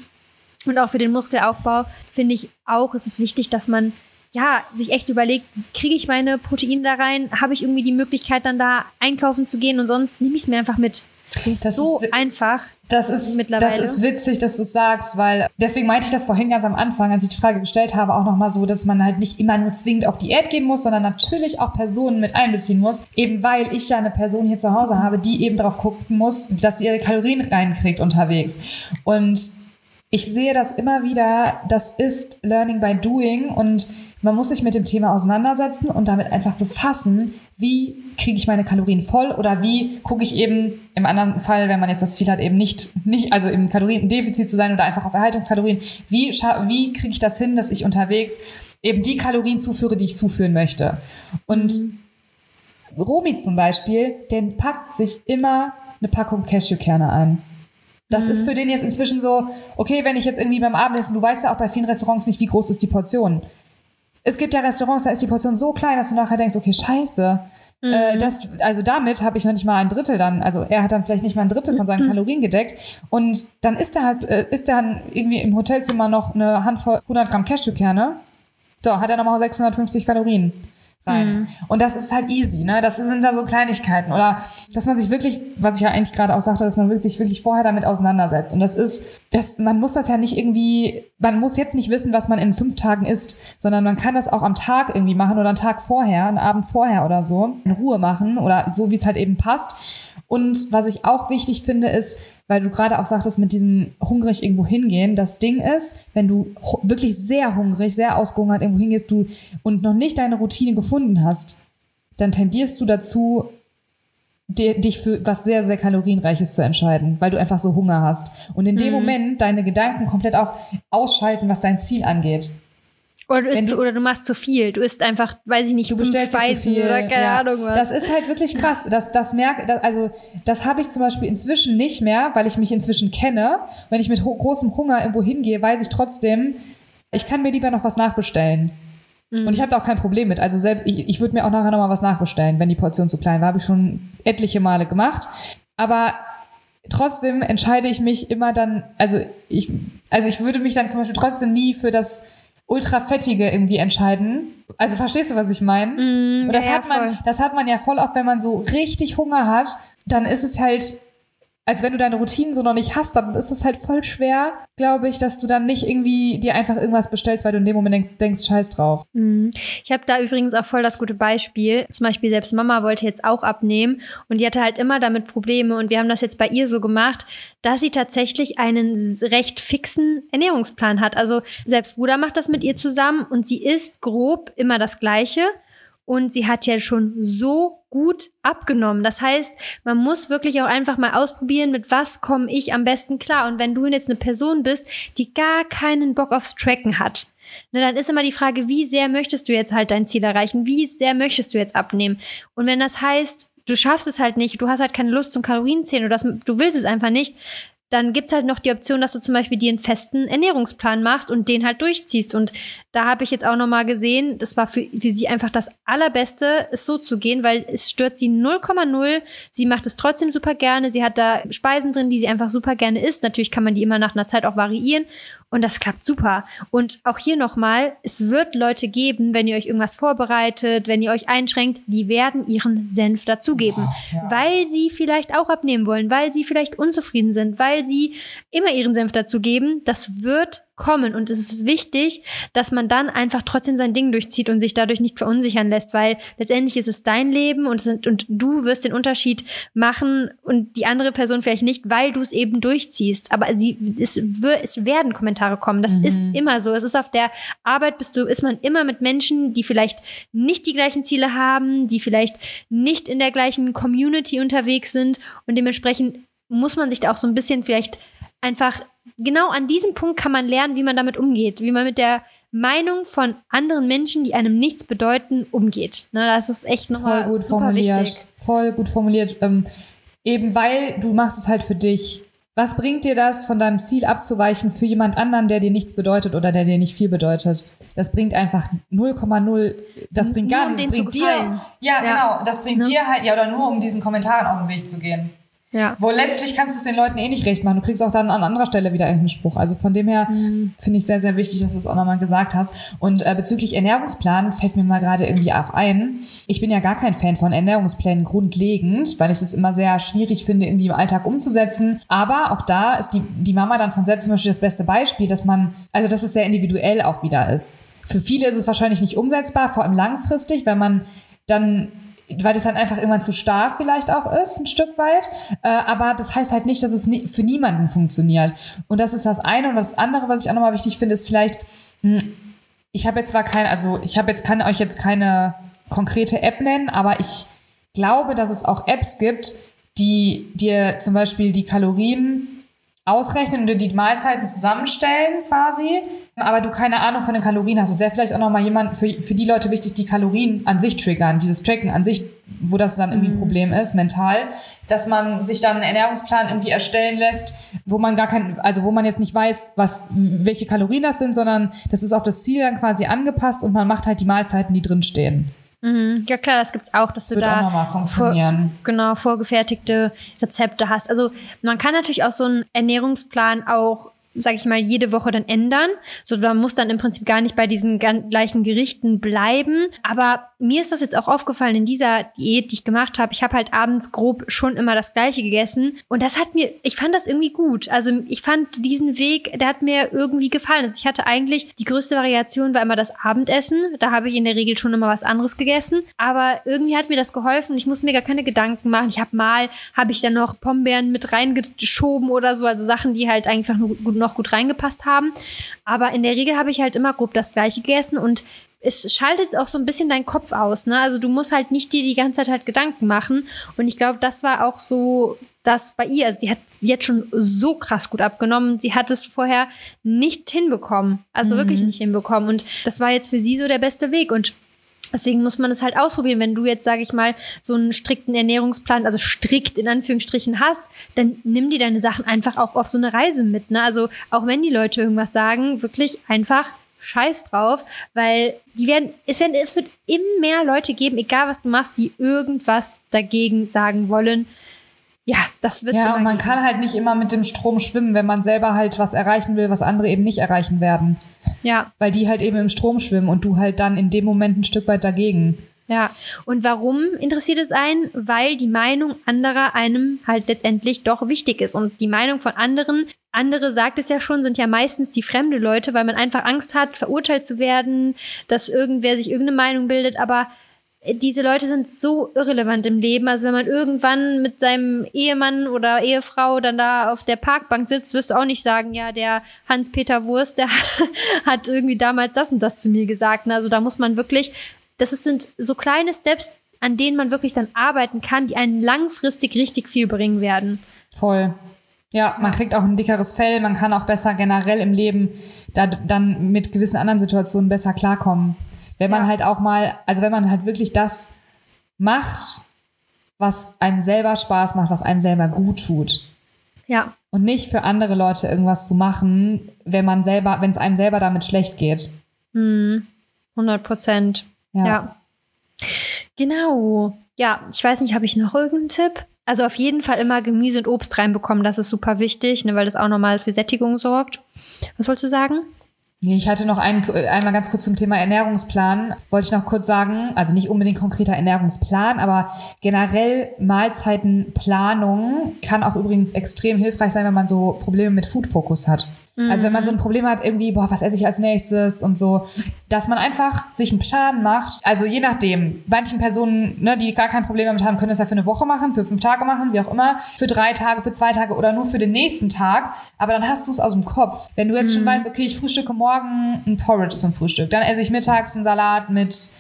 Speaker 2: Und auch für den Muskelaufbau finde ich auch, ist es wichtig, dass man ja, sich echt überlegt, kriege ich meine Proteine da rein? Habe ich irgendwie die Möglichkeit, dann da einkaufen zu gehen und sonst nehme ich es mir einfach mit. Das so ist, einfach.
Speaker 1: Das ist mittlerweile. Das ist witzig, dass du sagst, weil deswegen meinte ich das vorhin ganz am Anfang, als ich die Frage gestellt habe, auch nochmal so, dass man halt nicht immer nur zwingend auf Diät gehen muss, sondern natürlich auch Personen mit einbeziehen muss. Eben weil ich ja eine Person hier zu Hause habe, die eben darauf gucken muss, dass sie ihre Kalorien reinkriegt unterwegs. Und ich sehe das immer wieder, das ist Learning by Doing und man muss sich mit dem Thema auseinandersetzen und damit einfach befassen, wie kriege ich meine Kalorien voll oder wie gucke ich eben im anderen Fall, wenn man jetzt das Ziel hat, eben nicht, nicht also im Kaloriendefizit zu sein oder einfach auf Erhaltungskalorien, wie, wie kriege ich das hin, dass ich unterwegs eben die Kalorien zuführe, die ich zuführen möchte. Und. Romy zum Beispiel, den packt sich immer eine Packung Cashewkerne ein. Das mhm. ist für den jetzt inzwischen so, okay, wenn ich jetzt irgendwie beim Abendessen, du weißt ja auch bei vielen Restaurants nicht, wie groß ist die Portion es gibt ja Restaurants, da ist die Portion so klein, dass du nachher denkst, okay, scheiße. Mhm. Äh, das, also damit habe ich noch nicht mal ein Drittel dann, also er hat dann vielleicht nicht mal ein Drittel von seinen mhm. Kalorien gedeckt und dann ist er halt, äh, ist dann irgendwie im Hotelzimmer noch eine Handvoll 100 Gramm Cashewkerne. So, hat er nochmal 650 Kalorien rein. Mhm. Und das ist halt easy, ne? Das sind da so Kleinigkeiten. Oder dass man sich wirklich, was ich ja eigentlich gerade auch sagte, dass man sich wirklich vorher damit auseinandersetzt. Und das ist, das, man muss das ja nicht irgendwie, man muss jetzt nicht wissen, was man in fünf Tagen isst, sondern man kann das auch am Tag irgendwie machen oder einen Tag vorher, einen Abend vorher oder so, in Ruhe machen oder so, wie es halt eben passt. Und was ich auch wichtig finde, ist, weil du gerade auch sagtest, mit diesem hungrig irgendwo hingehen. Das Ding ist, wenn du wirklich sehr hungrig, sehr ausgehungert irgendwo hingehst du und noch nicht deine Routine gefunden hast, dann tendierst du dazu, dich für was sehr, sehr kalorienreiches zu entscheiden, weil du einfach so Hunger hast. Und in dem mhm. Moment deine Gedanken komplett auch ausschalten, was dein Ziel angeht.
Speaker 2: Oder du, isst, du, oder du machst zu viel. Du isst einfach, weiß ich nicht,
Speaker 1: du bestellst zu viel. oder keine ja. Ahnung was. Das ist halt wirklich krass. Das, das merke, das, also das habe ich zum Beispiel inzwischen nicht mehr, weil ich mich inzwischen kenne. Wenn ich mit großem Hunger irgendwo hingehe, weiß ich trotzdem, ich kann mir lieber noch was nachbestellen. Mhm. Und ich habe da auch kein Problem mit. Also selbst, ich, ich würde mir auch nachher noch mal was nachbestellen, wenn die Portion zu klein war. Habe ich schon etliche Male gemacht. Aber trotzdem entscheide ich mich immer dann, also ich, also ich würde mich dann zum Beispiel trotzdem nie für das ultra fettige irgendwie entscheiden. Also verstehst du, was ich meine?
Speaker 2: Mm,
Speaker 1: und das
Speaker 2: ja,
Speaker 1: hat man, das hat man ja voll oft, wenn man so richtig Hunger hat, dann ist es halt als wenn du deine Routinen so noch nicht hast, dann ist es halt voll schwer, glaube ich, dass du dann nicht irgendwie dir einfach irgendwas bestellst, weil du in dem Moment denkst, denkst scheiß drauf.
Speaker 2: Mhm. Ich habe da übrigens auch voll das gute Beispiel. Zum Beispiel selbst Mama wollte jetzt auch abnehmen und die hatte halt immer damit Probleme und wir haben das jetzt bei ihr so gemacht, dass sie tatsächlich einen recht fixen Ernährungsplan hat. Also selbst Bruder macht das mit ihr zusammen und sie isst grob immer das Gleiche und sie hat ja schon so gut abgenommen. Das heißt, man muss wirklich auch einfach mal ausprobieren, mit was komme ich am besten klar. Und wenn du jetzt eine Person bist, die gar keinen Bock aufs Tracken hat, ne, dann ist immer die Frage, wie sehr möchtest du jetzt halt dein Ziel erreichen? Wie sehr möchtest du jetzt abnehmen? Und wenn das heißt, du schaffst es halt nicht, du hast halt keine Lust zum Kalorienzählen oder das, du willst es einfach nicht, dann gibt's halt noch die Option, dass du zum Beispiel dir einen festen Ernährungsplan machst und den halt durchziehst. Und da habe ich jetzt auch nochmal gesehen, das war für, für sie einfach das Allerbeste, es so zu gehen, weil es stört sie 0,0. Sie macht es trotzdem super gerne. Sie hat da Speisen drin, die sie einfach super gerne isst. Natürlich kann man die immer nach einer Zeit auch variieren. Und das klappt super. Und auch hier nochmal, es wird Leute geben, wenn ihr euch irgendwas vorbereitet, wenn ihr euch einschränkt, die werden ihren Senf dazugeben.
Speaker 1: Oh, ja.
Speaker 2: Weil sie vielleicht auch abnehmen wollen, weil sie vielleicht unzufrieden sind, weil sie immer ihren Senf dazugeben. Das wird kommen. Und es ist wichtig, dass man dann einfach trotzdem sein Ding durchzieht und sich dadurch nicht verunsichern lässt, weil letztendlich ist es dein Leben und, sind, und du wirst den Unterschied machen und die andere Person vielleicht nicht, weil du es eben durchziehst. Aber sie, es, es werden Kommentare kommen. Das
Speaker 1: Mhm.
Speaker 2: ist immer so. Es ist auf der Arbeit bist du, ist man immer mit Menschen, die vielleicht nicht die gleichen Ziele haben, die vielleicht nicht in der gleichen Community unterwegs sind und dementsprechend muss man sich da auch so ein bisschen vielleicht einfach genau an diesem Punkt kann man lernen, wie man damit umgeht, wie man mit der Meinung von anderen Menschen, die einem nichts bedeuten, umgeht. Ne, das ist echt
Speaker 1: Voll
Speaker 2: nochmal
Speaker 1: gut
Speaker 2: super
Speaker 1: formuliert.
Speaker 2: wichtig.
Speaker 1: Voll gut formuliert. Ähm, eben weil du machst es halt für dich. Was bringt dir das, von deinem Ziel abzuweichen für jemand anderen, der dir nichts bedeutet oder der dir nicht viel bedeutet? Das bringt einfach 0,0, das bringt gar
Speaker 2: um
Speaker 1: nichts. Das
Speaker 2: denen zu
Speaker 1: bringt dir, ja,
Speaker 2: Ja.
Speaker 1: genau, das bringt
Speaker 2: Ne?
Speaker 1: dir halt, ja, oder nur um diesen Kommentaren aus dem Weg zu gehen.
Speaker 2: Ja.
Speaker 1: Wo letztlich kannst du es den Leuten eh nicht recht machen. Du kriegst auch dann an anderer Stelle wieder irgendeinen Spruch. Also von dem her
Speaker 2: Mhm.
Speaker 1: finde ich sehr, sehr wichtig, dass du es auch nochmal gesagt hast. Und äh, bezüglich Ernährungsplan fällt mir mal gerade irgendwie auch ein. Ich bin ja gar kein Fan von Ernährungsplänen grundlegend, weil ich es immer sehr schwierig finde, irgendwie im Alltag umzusetzen. Aber auch da ist die, die Mama dann von selbst zum Beispiel das beste Beispiel, dass man, also dass es sehr individuell auch wieder ist. Für viele ist es wahrscheinlich nicht umsetzbar, vor allem langfristig, weil man dann weil das dann einfach irgendwann zu starr vielleicht auch ist, ein Stück weit. Äh, aber das heißt halt nicht, dass es nie, für niemanden funktioniert. Und das ist das eine. Und das andere, was ich auch nochmal wichtig finde, ist vielleicht, hm, ich habe jetzt zwar kein, also ich habe jetzt, kann euch jetzt keine konkrete App nennen, aber ich glaube, dass es auch Apps gibt, die dir zum Beispiel die Kalorien ausrechnen oder die Mahlzeiten zusammenstellen quasi, aber du keine Ahnung von den Kalorien hast. Es wäre vielleicht auch nochmal jemand für, für die Leute wichtig, die Kalorien an sich triggern, dieses Tracken an sich, wo das dann irgendwie ein Problem ist, mental, dass man sich dann einen Ernährungsplan irgendwie erstellen lässt, wo man gar kein, also wo man jetzt nicht weiß, was, welche Kalorien das sind, sondern das ist auf das Ziel dann quasi angepasst und man macht halt die Mahlzeiten, die drin stehen.
Speaker 2: Mhm. Ja klar, das gibt's auch, dass du
Speaker 1: Wird auch
Speaker 2: da
Speaker 1: nochmal funktionieren.
Speaker 2: genau vorgefertigte Rezepte hast. Also man kann natürlich auch so einen Ernährungsplan auch sag ich mal, jede Woche dann ändern. So, man muss dann im Prinzip gar nicht bei diesen gleichen Gerichten bleiben. Aber mir ist das jetzt auch aufgefallen in dieser Diät, die ich gemacht habe. Ich habe halt abends grob schon immer das Gleiche gegessen. Und das hat mir, ich fand das irgendwie gut. Also ich fand diesen Weg, der hat mir irgendwie gefallen. Also ich hatte eigentlich, die größte Variation war immer das Abendessen. Da habe ich in der Regel schon immer was anderes gegessen. Aber irgendwie hat mir das geholfen. Ich muss mir gar keine Gedanken machen. Ich habe mal, habe ich dann noch Pombeeren mit reingeschoben oder so. Also Sachen, die halt einfach noch gut reingepasst haben. Aber in der Regel habe ich halt immer grob das Gleiche gegessen und es schaltet auch so ein bisschen deinen Kopf aus, ne? Also du musst halt nicht dir die ganze Zeit halt Gedanken machen. Und ich glaube, das war auch so das bei ihr. Also sie hat jetzt schon so krass gut abgenommen. Sie hat es vorher nicht hinbekommen. Also
Speaker 1: Mhm.
Speaker 2: wirklich nicht hinbekommen. Und das war jetzt für sie so der beste Weg. Und Deswegen muss man es halt ausprobieren. Wenn du jetzt, sage ich mal, so einen strikten Ernährungsplan, also strikt in Anführungsstrichen hast, dann nimm dir deine Sachen einfach auch auf so eine Reise mit. Ne? Also auch wenn die Leute irgendwas sagen, wirklich einfach Scheiß drauf, weil die werden, es werden, es wird immer mehr Leute geben, egal was du machst, die irgendwas dagegen sagen wollen. Ja, das wird
Speaker 1: Ja, und man kann halt nicht immer mit dem Strom schwimmen, wenn man selber halt was erreichen will, was andere eben nicht erreichen werden.
Speaker 2: Ja,
Speaker 1: Weil die halt eben im Strom schwimmen und du halt dann in dem Moment ein Stück weit dagegen.
Speaker 2: Ja, und warum interessiert es einen? Weil die Meinung anderer einem halt letztendlich doch wichtig ist. Und die Meinung von anderen, andere sagt es ja schon, sind ja meistens die fremde Leute, weil man einfach Angst hat, verurteilt zu werden, dass irgendwer sich irgendeine Meinung bildet. Aber diese Leute sind so irrelevant im Leben. Also wenn man irgendwann mit seinem Ehemann oder Ehefrau dann da auf der Parkbank sitzt, wirst du auch nicht sagen, ja, der Hans-Peter Wurst, der hat irgendwie damals das und das zu mir gesagt. Also da muss man wirklich das sind so kleine Steps, an denen man wirklich dann arbeiten kann, die einen langfristig richtig viel bringen werden.
Speaker 1: Voll. Ja, man kriegt auch ein dickeres Fell, man kann auch besser generell im Leben da, dann mit gewissen anderen Situationen besser klarkommen. Wenn man
Speaker 2: Ja.
Speaker 1: halt auch mal, also wenn man halt wirklich das macht, was einem selber Spaß macht, was einem selber gut tut.
Speaker 2: Ja,
Speaker 1: Und nicht für andere Leute irgendwas zu machen, wenn man selber, wenn es einem selber damit schlecht geht.
Speaker 2: hm, 100 Prozent.
Speaker 1: Ja.
Speaker 2: Ja. Genau. Ja, ich weiß nicht, habe ich noch irgendeinen Tipp? Also auf jeden Fall immer Gemüse und Obst reinbekommen, das ist super wichtig, ne, weil das auch nochmal für Sättigung sorgt. Was wolltest du sagen?
Speaker 1: Nee, ich hatte noch einen, einmal ganz kurz zum Thema Ernährungsplan. Wollte ich noch kurz sagen, also nicht unbedingt konkreter Ernährungsplan, aber generell Mahlzeitenplanung kann auch übrigens extrem hilfreich sein, wenn man so Probleme mit Food Focus hat. Also wenn man so ein Problem hat, irgendwie, boah, was esse ich als nächstes und so, dass man einfach sich einen Plan macht. Also je nachdem, manchen Personen, ne, die gar kein Problem damit haben, können es ja für eine Woche machen, für fünf Tage machen, wie auch immer, für drei Tage, für zwei Tage oder nur für den nächsten Tag. Aber dann hast du es aus dem Kopf. Wenn du jetzt schon weißt, okay, ich frühstücke morgen ein Porridge zum Frühstück, dann esse ich mittags einen Salat mit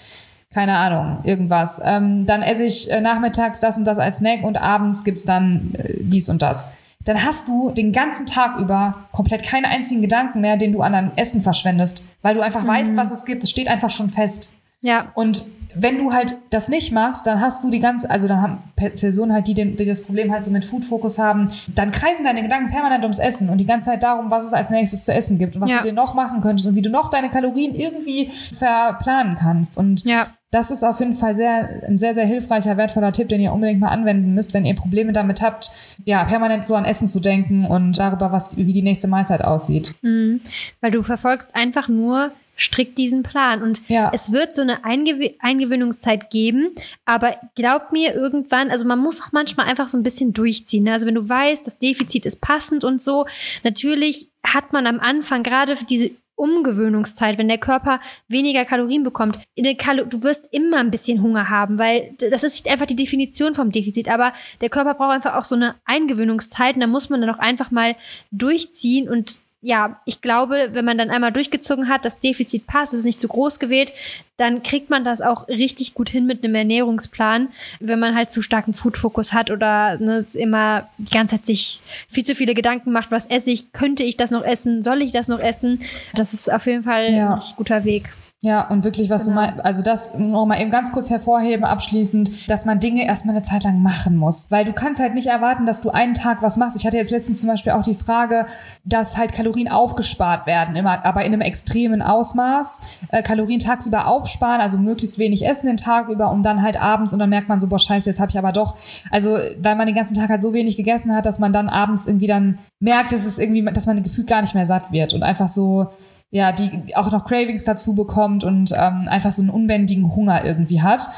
Speaker 1: keine Ahnung, irgendwas. Ähm, dann esse ich äh, nachmittags das und das als Snack und abends gibt's dann äh, dies und das dann hast du den ganzen Tag über komplett keinen einzigen Gedanken mehr, den du an deinem Essen verschwendest, weil du einfach mhm. weißt, was es gibt. Es steht einfach schon fest.
Speaker 2: Ja.
Speaker 1: Und wenn du halt das nicht machst, dann hast du die ganze, also dann haben Personen halt, die, den, die das Problem halt so mit Food Focus haben, dann kreisen deine Gedanken permanent ums Essen und die ganze Zeit darum, was es als nächstes zu essen gibt und was ja. du dir noch machen könntest und wie du noch deine Kalorien irgendwie verplanen kannst. Und
Speaker 2: ja.
Speaker 1: das ist auf jeden Fall sehr, ein sehr, sehr hilfreicher, wertvoller Tipp, den ihr unbedingt mal anwenden müsst, wenn ihr Probleme damit habt, ja, permanent so an Essen zu denken und darüber, was, wie die nächste Mahlzeit aussieht.
Speaker 2: Mhm. Weil du verfolgst einfach nur strikt diesen Plan. Und ja. es wird so eine Eingew Eingewöhnungszeit geben, aber glaub mir irgendwann, also man muss auch manchmal einfach so ein bisschen durchziehen. Ne? Also wenn du weißt, das Defizit ist passend und so, natürlich hat man am Anfang gerade für diese Umgewöhnungszeit, wenn der Körper weniger Kalorien bekommt. Kalo du wirst immer ein bisschen Hunger haben, weil das ist einfach die Definition vom Defizit. Aber der Körper braucht einfach auch so eine Eingewöhnungszeit und da muss man dann auch einfach mal durchziehen und ja, ich glaube, wenn man dann einmal durchgezogen hat, das Defizit passt, es ist nicht zu groß gewählt, dann kriegt man das auch richtig gut hin mit einem Ernährungsplan, wenn man halt zu starken Food-Fokus hat oder ne, immer die ganze Zeit sich viel zu viele Gedanken macht, was esse ich, könnte ich das noch essen, soll ich das noch essen? Das ist auf jeden Fall ja. ein guter Weg.
Speaker 1: Ja, und wirklich, was genau. du mal, also das noch mal eben ganz kurz hervorheben, abschließend, dass man Dinge erstmal eine Zeit lang machen muss. Weil du kannst halt nicht erwarten, dass du einen Tag was machst. Ich hatte jetzt letztens zum Beispiel auch die Frage, dass halt Kalorien aufgespart werden, immer, aber in einem extremen Ausmaß. Äh, Kalorien tagsüber aufsparen, also möglichst wenig essen den Tag über, um dann halt abends und dann merkt man so, boah, scheiße, jetzt habe ich aber doch, also weil man den ganzen Tag halt so wenig gegessen hat, dass man dann abends irgendwie dann merkt, dass es irgendwie, dass man gefühlt gar nicht mehr satt wird und einfach so, ja, die auch noch Cravings dazu bekommt und ähm, einfach so einen unbändigen Hunger irgendwie hat.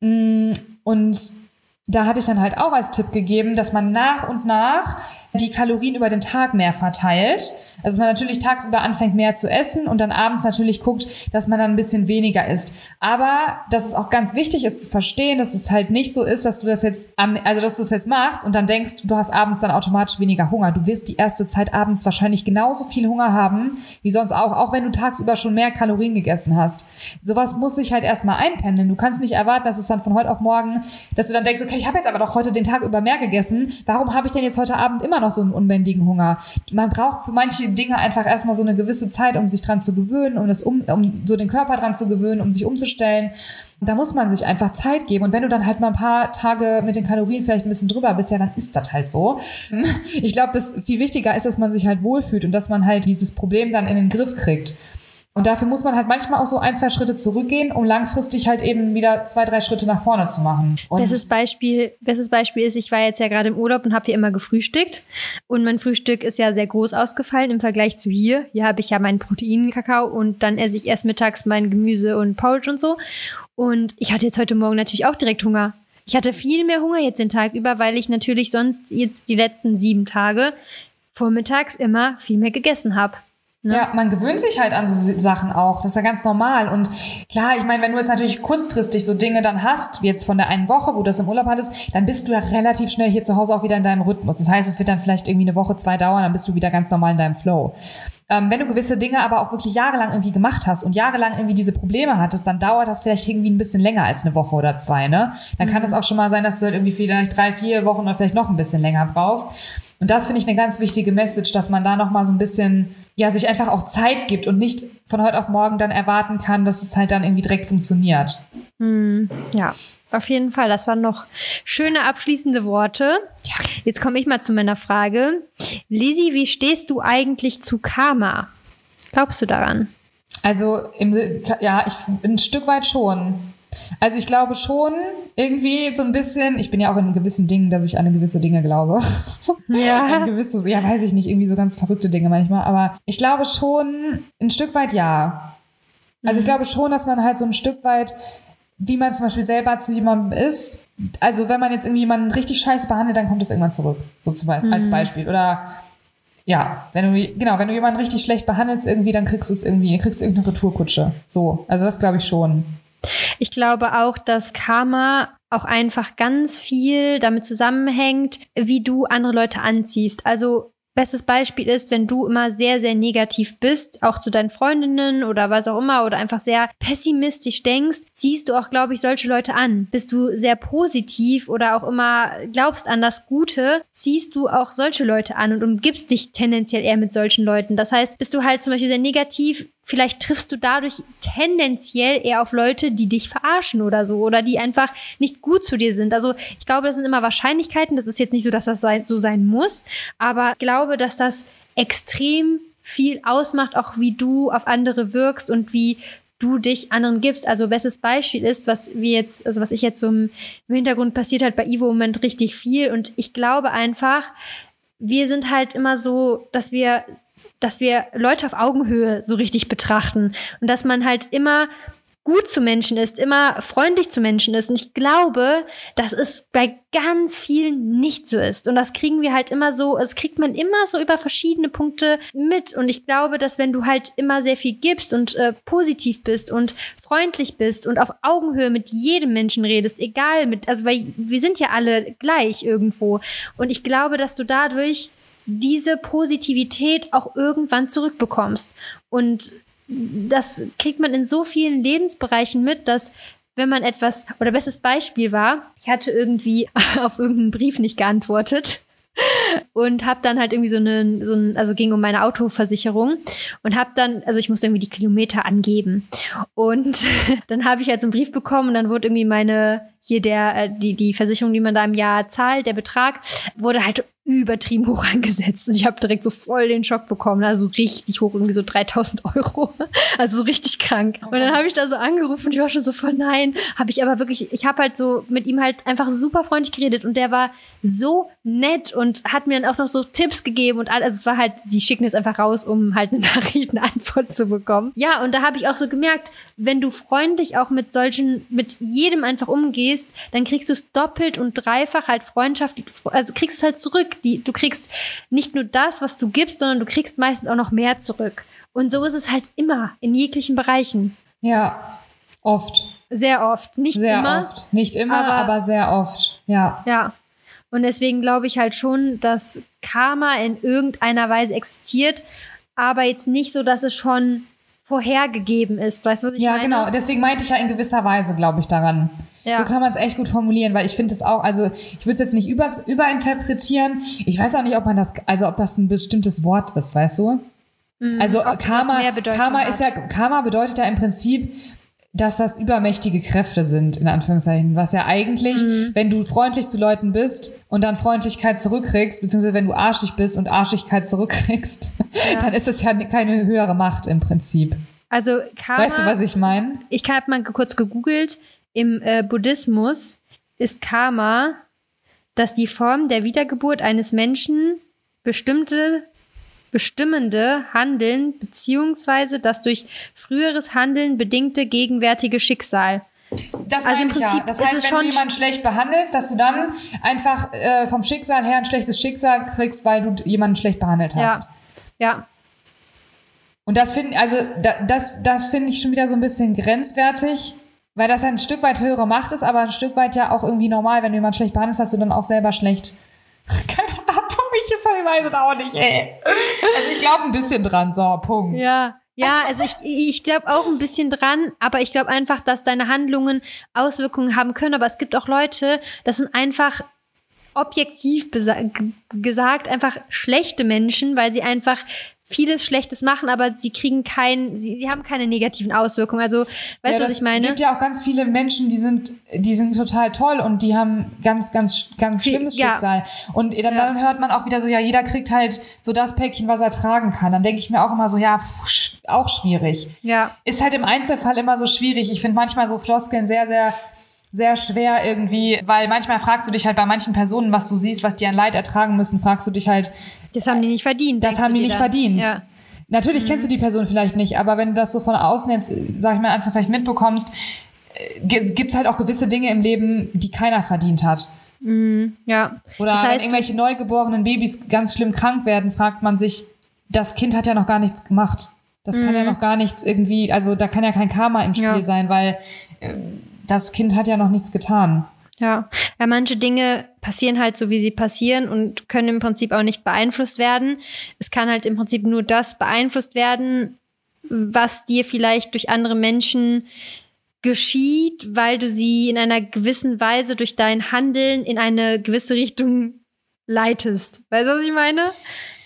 Speaker 1: Mm, und da hatte ich dann halt auch als Tipp gegeben, dass man nach und nach die Kalorien über den Tag mehr verteilt. Also dass man natürlich tagsüber anfängt mehr zu essen und dann abends natürlich guckt, dass man dann ein bisschen weniger isst. Aber dass es auch ganz wichtig ist zu verstehen, dass es halt nicht so ist, dass du das jetzt, also dass du es jetzt machst und dann denkst, du hast abends dann automatisch weniger Hunger. Du wirst die erste Zeit abends wahrscheinlich genauso viel Hunger haben wie sonst auch, auch wenn du tagsüber schon mehr Kalorien gegessen hast. Sowas muss sich halt erstmal einpendeln. Du kannst nicht erwarten, dass es dann von heute auf morgen, dass du dann denkst, okay, ich habe jetzt aber doch heute den Tag über mehr gegessen. Warum habe ich denn jetzt heute Abend immer noch so einen unbändigen Hunger? Man braucht für manche Dinge einfach erstmal so eine gewisse Zeit, um sich dran zu gewöhnen, um das um, um so den Körper dran zu gewöhnen, um sich umzustellen. Da muss man sich einfach Zeit geben. Und wenn du dann halt mal ein paar Tage mit den Kalorien vielleicht ein bisschen drüber bist, ja, dann ist das halt so. Ich glaube, das viel wichtiger ist, dass man sich halt wohlfühlt und dass man halt dieses Problem dann in den Griff kriegt. Und dafür muss man halt manchmal auch so ein, zwei Schritte zurückgehen, um langfristig halt eben wieder zwei, drei Schritte nach vorne zu machen.
Speaker 2: Und bestes Beispiel, bestes Beispiel ist, ich war jetzt ja gerade im Urlaub und habe hier immer gefrühstückt. Und mein Frühstück ist ja sehr groß ausgefallen im Vergleich zu hier. Hier habe ich ja meinen Proteinkakao und dann esse ich erst mittags mein Gemüse und Porridge und so. Und ich hatte jetzt heute Morgen natürlich auch direkt Hunger. Ich hatte viel mehr Hunger jetzt den Tag über, weil ich natürlich sonst jetzt die letzten sieben Tage vormittags immer viel mehr gegessen habe.
Speaker 1: Ne? Ja, man gewöhnt sich halt an so Sachen auch. Das ist ja ganz normal. Und klar, ich meine, wenn du jetzt natürlich kurzfristig so Dinge dann hast, wie jetzt von der einen Woche, wo du das im Urlaub hattest, dann bist du ja relativ schnell hier zu Hause auch wieder in deinem Rhythmus. Das heißt, es wird dann vielleicht irgendwie eine Woche, zwei dauern, dann bist du wieder ganz normal in deinem Flow. Ähm, wenn du gewisse Dinge aber auch wirklich jahrelang irgendwie gemacht hast und jahrelang irgendwie diese Probleme hattest, dann dauert das vielleicht irgendwie ein bisschen länger als eine Woche oder zwei, ne? Dann mhm. kann es auch schon mal sein, dass du halt irgendwie vielleicht drei, vier Wochen oder vielleicht noch ein bisschen länger brauchst. Und das finde ich eine ganz wichtige Message, dass man da noch mal so ein bisschen, ja, sich einfach auch Zeit gibt und nicht von heute auf morgen dann erwarten kann, dass es halt dann irgendwie direkt funktioniert.
Speaker 2: Hm, ja, auf jeden Fall. Das waren noch schöne abschließende Worte. Ja. Jetzt komme ich mal zu meiner Frage. Lizzie, wie stehst du eigentlich zu Karma? Glaubst du daran?
Speaker 1: Also, im, ja, ich, ein Stück weit schon. Also ich glaube schon irgendwie so ein bisschen, ich bin ja auch in gewissen Dingen, dass ich an gewisse Dinge glaube.
Speaker 2: Ja.
Speaker 1: an gewisse, ja, weiß ich nicht, irgendwie so ganz verrückte Dinge manchmal. Aber ich glaube schon ein Stück weit ja. Also ich
Speaker 2: Mhm.
Speaker 1: glaube schon, dass man halt so ein Stück weit, wie man zum Beispiel selber zu jemandem ist, also wenn man jetzt irgendwie jemanden richtig scheiße behandelt, dann kommt es irgendwann zurück. So zum Beispiel, als
Speaker 2: Mhm.
Speaker 1: Beispiel. Oder ja, wenn du, genau, wenn du jemanden richtig schlecht behandelst irgendwie, dann kriegst du es irgendwie, kriegst du irgendeine Retourkutsche. So, also das glaube ich schon.
Speaker 2: Ich glaube auch, dass Karma auch einfach ganz viel damit zusammenhängt, wie du andere Leute anziehst. Also bestes Beispiel ist, wenn du immer sehr, sehr negativ bist, auch zu deinen Freundinnen oder was auch immer, oder einfach sehr pessimistisch denkst, ziehst du auch, glaube ich, solche Leute an. Bist du sehr positiv oder auch immer glaubst an das Gute, ziehst du auch solche Leute an und umgibst dich tendenziell eher mit solchen Leuten. Das heißt, bist du halt zum Beispiel sehr negativ, vielleicht triffst du dadurch tendenziell eher auf Leute, die dich verarschen oder so oder die einfach nicht gut zu dir sind. Also ich glaube, das sind immer Wahrscheinlichkeiten. Das ist jetzt nicht so, dass das so sein muss, aber ich glaube, dass das extrem viel ausmacht, auch wie du auf andere wirkst und wie du dich anderen gibst. Also bestes Beispiel ist, was wir jetzt, also was ich jetzt so im, im Hintergrund passiert hat bei Ivo im Moment richtig viel und ich glaube einfach, wir sind halt immer so, dass wir dass wir Leute auf Augenhöhe so richtig betrachten und dass man halt immer gut zu Menschen ist, immer freundlich zu Menschen ist. Und ich glaube, dass es bei ganz vielen nicht so ist. Und das kriegen wir halt immer so, das kriegt man immer so über verschiedene Punkte mit. Und ich glaube, dass wenn du halt immer sehr viel gibst und äh, positiv bist und freundlich bist und auf Augenhöhe mit jedem Menschen redest, egal mit, also weil wir sind ja alle gleich irgendwo. Und ich glaube, dass du dadurch diese Positivität auch irgendwann zurückbekommst. Und das kriegt man in so vielen Lebensbereichen mit, dass wenn man etwas, oder bestes Beispiel war, ich hatte irgendwie auf irgendeinen Brief nicht geantwortet und habe dann halt irgendwie so einen, so ein, also ging um meine Autoversicherung und habe dann, also ich musste irgendwie die Kilometer angeben und dann habe ich halt so einen Brief bekommen und dann wurde irgendwie meine hier der äh, die die Versicherung, die man da im Jahr zahlt, der Betrag wurde halt übertrieben hoch angesetzt. Und ich habe direkt so voll den Schock bekommen, also richtig hoch, irgendwie so 3000 Euro, also so richtig krank. Und dann habe ich da so angerufen und ich war schon so voll nein, habe ich aber wirklich, ich habe halt so mit ihm halt einfach super freundlich geredet und der war so nett und hat mir dann auch noch so Tipps gegeben und all, also es war halt, die schicken jetzt einfach raus, um halt eine Nachrichtenantwort zu bekommen. Ja, und da habe ich auch so gemerkt, wenn du freundlich auch mit solchen, mit jedem einfach umgehst, dann kriegst du es doppelt und dreifach halt Freundschaft, also kriegst es halt zurück. Die, du kriegst nicht nur das, was du gibst, sondern du kriegst meistens auch noch mehr zurück. Und so ist es halt immer in jeglichen Bereichen.
Speaker 1: Ja, oft.
Speaker 2: Sehr oft. Nicht
Speaker 1: Sehr
Speaker 2: immer.
Speaker 1: oft. Nicht immer,
Speaker 2: aber-
Speaker 1: aber, sehr oft. Ja.
Speaker 2: Ja. Und deswegen glaube ich halt schon, dass Karma in irgendeiner Weise existiert, aber jetzt nicht so, dass es schon vorhergegeben ist. Weißt du, was ich
Speaker 1: Ja,
Speaker 2: meine?
Speaker 1: genau. Deswegen meinte ich ja in gewisser Weise, glaube ich, daran.
Speaker 2: Ja.
Speaker 1: So kann man es echt gut formulieren, weil ich finde es auch, also ich würde es jetzt nicht über, überinterpretieren. Ich weiß auch nicht, ob man das, also ob das ein bestimmtes Wort ist, weißt du?
Speaker 2: Mhm.
Speaker 1: Also Karma, Karma ist ja, Karma bedeutet ja im Prinzip, dass das übermächtige Kräfte sind, in Anführungszeichen. Was ja eigentlich,
Speaker 2: Mhm.
Speaker 1: wenn du freundlich zu Leuten bist und dann Freundlichkeit zurückkriegst, beziehungsweise wenn du arschig bist und Arschigkeit zurückkriegst,
Speaker 2: Ja.
Speaker 1: dann ist das ja keine höhere Macht im Prinzip.
Speaker 2: Also Karma,
Speaker 1: Weißt du, was ich meine?
Speaker 2: ich habe mal kurz gegoogelt, im äh, Buddhismus ist Karma, dass die Form der Wiedergeburt eines Menschen bestimmte bestimmende Handeln beziehungsweise das durch früheres Handeln bedingte gegenwärtige Schicksal.
Speaker 1: Das
Speaker 2: Also im
Speaker 1: ich ja.
Speaker 2: Prinzip
Speaker 1: Das heißt, wenn
Speaker 2: schon
Speaker 1: du jemanden schlecht behandelst, dass du dann einfach äh, vom Schicksal her ein schlechtes Schicksal kriegst, weil du jemanden schlecht behandelt hast.
Speaker 2: Ja, ja,
Speaker 1: Und das finde also da, das, das finde ich schon wieder so ein bisschen grenzwertig, weil das ein Stück weit höhere Macht ist, aber ein Stück weit ja auch irgendwie normal, wenn du jemanden schlecht behandelst, hast du dann auch selber schlecht. Keine Ahnung, ich weiß es auch nicht, ey. Also ich glaube ein bisschen dran, so, Punkt.
Speaker 2: ja. Ja, also ich, ich glaube auch ein bisschen dran, aber ich glaube einfach, dass deine Handlungen Auswirkungen haben können. Aber es gibt auch Leute, das sind einfach objektiv gesagt einfach schlechte Menschen, weil sie einfach vieles Schlechtes machen, aber sie kriegen keinen, sie, sie haben keine negativen Auswirkungen. Also, weißt du, was ich meine?
Speaker 1: Es gibt ja auch ganz viele Menschen, die sind, die sind total toll und die haben ganz, ganz, ganz schlimmes ja. Schicksal. Und dann, ja. dann hört man auch wieder so, ja, jeder kriegt halt so das Päckchen, was er tragen kann. Dann denke ich mir auch immer so, ja, pff, auch schwierig.
Speaker 2: Ja.
Speaker 1: Ist halt im Einzelfall immer so schwierig. Ich finde manchmal so Floskeln sehr, sehr sehr schwer irgendwie, weil manchmal fragst du dich halt bei manchen Personen, was du siehst, was die an Leid ertragen müssen, fragst du dich halt.
Speaker 2: Das haben die nicht verdient.
Speaker 1: Das haben die nicht das? verdient. Ja. Natürlich mhm. kennst du die Person vielleicht nicht, aber wenn du das so von außen jetzt, sag ich mal in Anführungszeichen, mitbekommst, äh, gibt es halt auch gewisse Dinge im Leben, die keiner verdient hat.
Speaker 2: Mhm, ja.
Speaker 1: Oder das heißt, wenn irgendwelche neugeborenen Babys ganz schlimm krank werden, fragt man sich, das Kind hat ja noch gar nichts gemacht. Das mhm. kann ja mhm. noch gar nichts irgendwie, also da kann ja kein Karma im Spiel ja. sein, weil äh, das Kind hat ja noch nichts getan.
Speaker 2: Ja. ja, manche Dinge passieren halt so, wie sie passieren und können im Prinzip auch nicht beeinflusst werden. Es kann halt im Prinzip nur das beeinflusst werden, was dir vielleicht durch andere Menschen geschieht, weil du sie in einer gewissen Weise durch dein Handeln in eine gewisse Richtung leitest. Weißt du, was ich meine?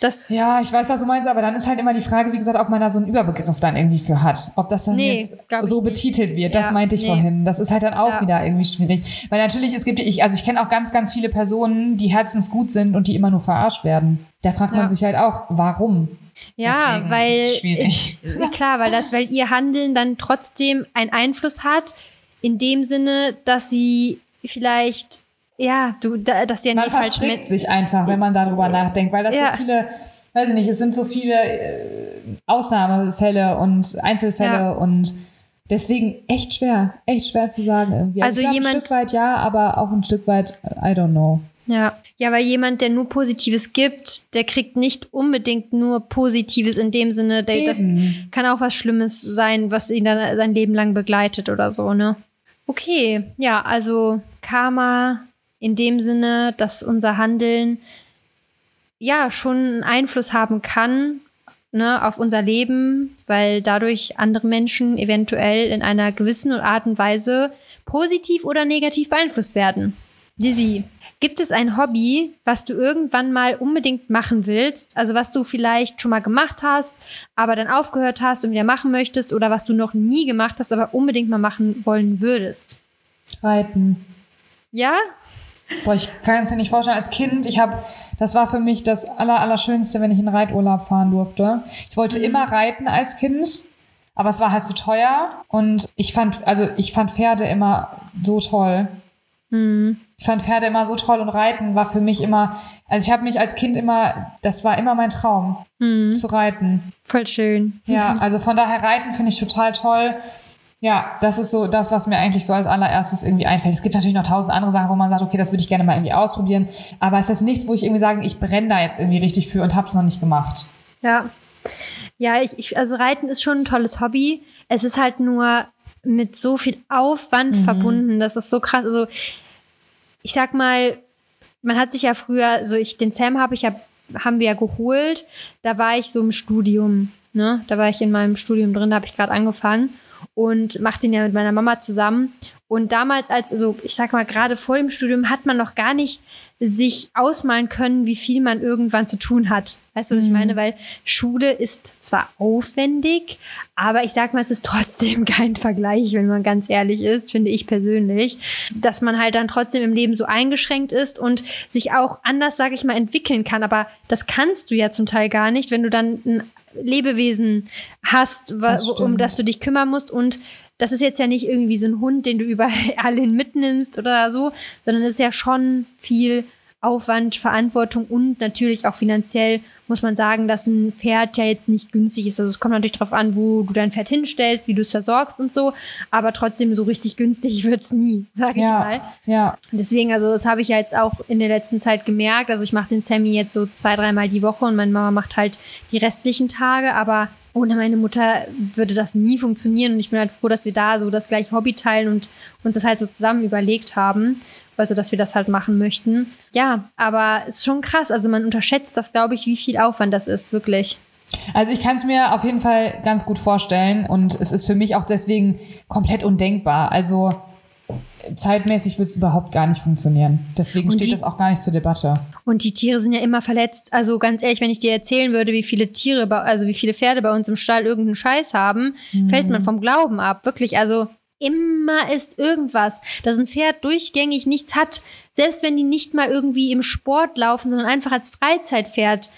Speaker 1: Das ja, ich weiß, was du meinst, aber dann ist halt immer die Frage, wie gesagt, ob man da so einen Überbegriff dann irgendwie für hat. Ob das dann nee, jetzt so betitelt wird. Das ja, meinte ich nee. vorhin. Das ist halt dann auch ja. wieder irgendwie schwierig. Weil natürlich, es gibt, ich, also ich kenne auch ganz, ganz viele Personen, die herzensgut sind und die immer nur verarscht werden. Da fragt ja. man sich halt auch, warum?
Speaker 2: Ja, Deswegen weil. Ist schwierig. Klar, weil das, weil ihr Handeln dann trotzdem einen Einfluss hat, in dem Sinne, dass sie vielleicht ja, du, da, dass
Speaker 1: ja
Speaker 2: man
Speaker 1: verstrickt sich einfach, wenn man darüber nachdenkt, weil das ja. so viele, weiß ich nicht, es sind so viele äh, Ausnahmefälle und Einzelfälle ja. und deswegen echt schwer, echt schwer zu sagen irgendwie.
Speaker 2: Also, also jemand,
Speaker 1: ein Stück weit ja, aber auch ein Stück weit I don't know.
Speaker 2: Ja, ja, weil jemand, der nur Positives gibt, der kriegt nicht unbedingt nur Positives in dem Sinne, der, das kann auch was Schlimmes sein, was ihn dann sein Leben lang begleitet oder so, ne? Okay, ja, also Karma in dem Sinne, dass unser Handeln ja schon einen Einfluss haben kann ne, auf unser Leben, weil dadurch andere Menschen eventuell in einer gewissen Art und Weise positiv oder negativ beeinflusst werden. Lizzie, gibt es ein Hobby, was du irgendwann mal unbedingt machen willst? Also was du vielleicht schon mal gemacht hast, aber dann aufgehört hast und wieder machen möchtest oder was du noch nie gemacht hast, aber unbedingt mal machen wollen würdest?
Speaker 1: Reiten.
Speaker 2: Ja?
Speaker 1: Boah, ich kann es mir nicht vorstellen. Als Kind, ich habe, das war für mich das aller, Allerschönste, wenn ich in Reiturlaub fahren durfte. Ich wollte mhm. immer reiten als Kind, aber es war halt zu teuer. Und ich fand, also ich fand Pferde immer so toll.
Speaker 2: Mhm.
Speaker 1: Ich fand Pferde immer so toll und Reiten war für mich immer, also ich habe mich als Kind immer, das war immer mein Traum, mhm. zu reiten.
Speaker 2: Voll schön.
Speaker 1: Ja, also von daher Reiten finde ich total toll. Ja, das ist so das, was mir eigentlich so als allererstes irgendwie einfällt. Es gibt natürlich noch tausend andere Sachen, wo man sagt, okay, das würde ich gerne mal irgendwie ausprobieren. Aber es ist nichts, wo ich irgendwie sage, ich brenne da jetzt irgendwie richtig für und habe es noch nicht gemacht.
Speaker 2: Ja. Ja, ich, ich, also Reiten ist schon ein tolles Hobby. Es ist halt nur mit so viel Aufwand mhm. verbunden. Das ist so krass. Also, ich sag mal, man hat sich ja früher, also ich, den Sam habe ich ja, haben wir ja geholt. Da war ich so im Studium. Ne? Da war ich in meinem Studium drin, da habe ich gerade angefangen und mache den ja mit meiner Mama zusammen. Und damals, als, also ich sag mal, gerade vor dem Studium, hat man noch gar nicht sich ausmalen können, wie viel man irgendwann zu tun hat. Weißt du, was mhm. ich meine? Weil Schule ist zwar aufwendig, aber ich sag mal, es ist trotzdem kein Vergleich, wenn man ganz ehrlich ist, finde ich persönlich. Dass man halt dann trotzdem im Leben so eingeschränkt ist und sich auch anders, sag ich mal, entwickeln kann. Aber das kannst du ja zum Teil gar nicht, wenn du dann ein Lebewesen hast, das um das du dich kümmern musst. Und das ist jetzt ja nicht irgendwie so ein Hund, den du überall hin mitnimmst oder so, sondern es ist ja schon viel Aufwand, Verantwortung und natürlich auch finanziell muss man sagen, dass ein Pferd ja jetzt nicht günstig ist. Also es kommt natürlich darauf an, wo du dein Pferd hinstellst, wie du es versorgst und so, aber trotzdem so richtig günstig wird es nie, sage ich
Speaker 1: ja,
Speaker 2: mal.
Speaker 1: Ja.
Speaker 2: Deswegen, also das habe ich ja jetzt auch in der letzten Zeit gemerkt. Also ich mache den Sammy jetzt so zwei, dreimal die Woche und meine Mama macht halt die restlichen Tage, aber ohne meine Mutter würde das nie funktionieren. Und ich bin halt froh, dass wir da so das gleiche Hobby teilen und uns das halt so zusammen überlegt haben. Also, dass wir das halt machen möchten. Ja, aber es ist schon krass. Also, man unterschätzt das, glaube ich, wie viel Aufwand das ist, wirklich.
Speaker 1: Also ich kann es mir auf jeden Fall ganz gut vorstellen und es ist für mich auch deswegen komplett undenkbar. Also zeitmäßig wird es überhaupt gar nicht funktionieren. Deswegen
Speaker 2: Und
Speaker 1: steht
Speaker 2: die-
Speaker 1: das auch gar nicht zur Debatte.
Speaker 2: Und die Tiere sind ja immer verletzt. Also ganz ehrlich, wenn ich dir erzählen würde, wie viele Tiere, bei, also wie viele Pferde bei uns im Stall irgendeinen Scheiß haben, fällt man vom Glauben ab. Wirklich, also immer ist irgendwas, dass ein Pferd durchgängig nichts hat. Selbst wenn die nicht mal irgendwie im Sport laufen, sondern einfach als Freizeitpferd.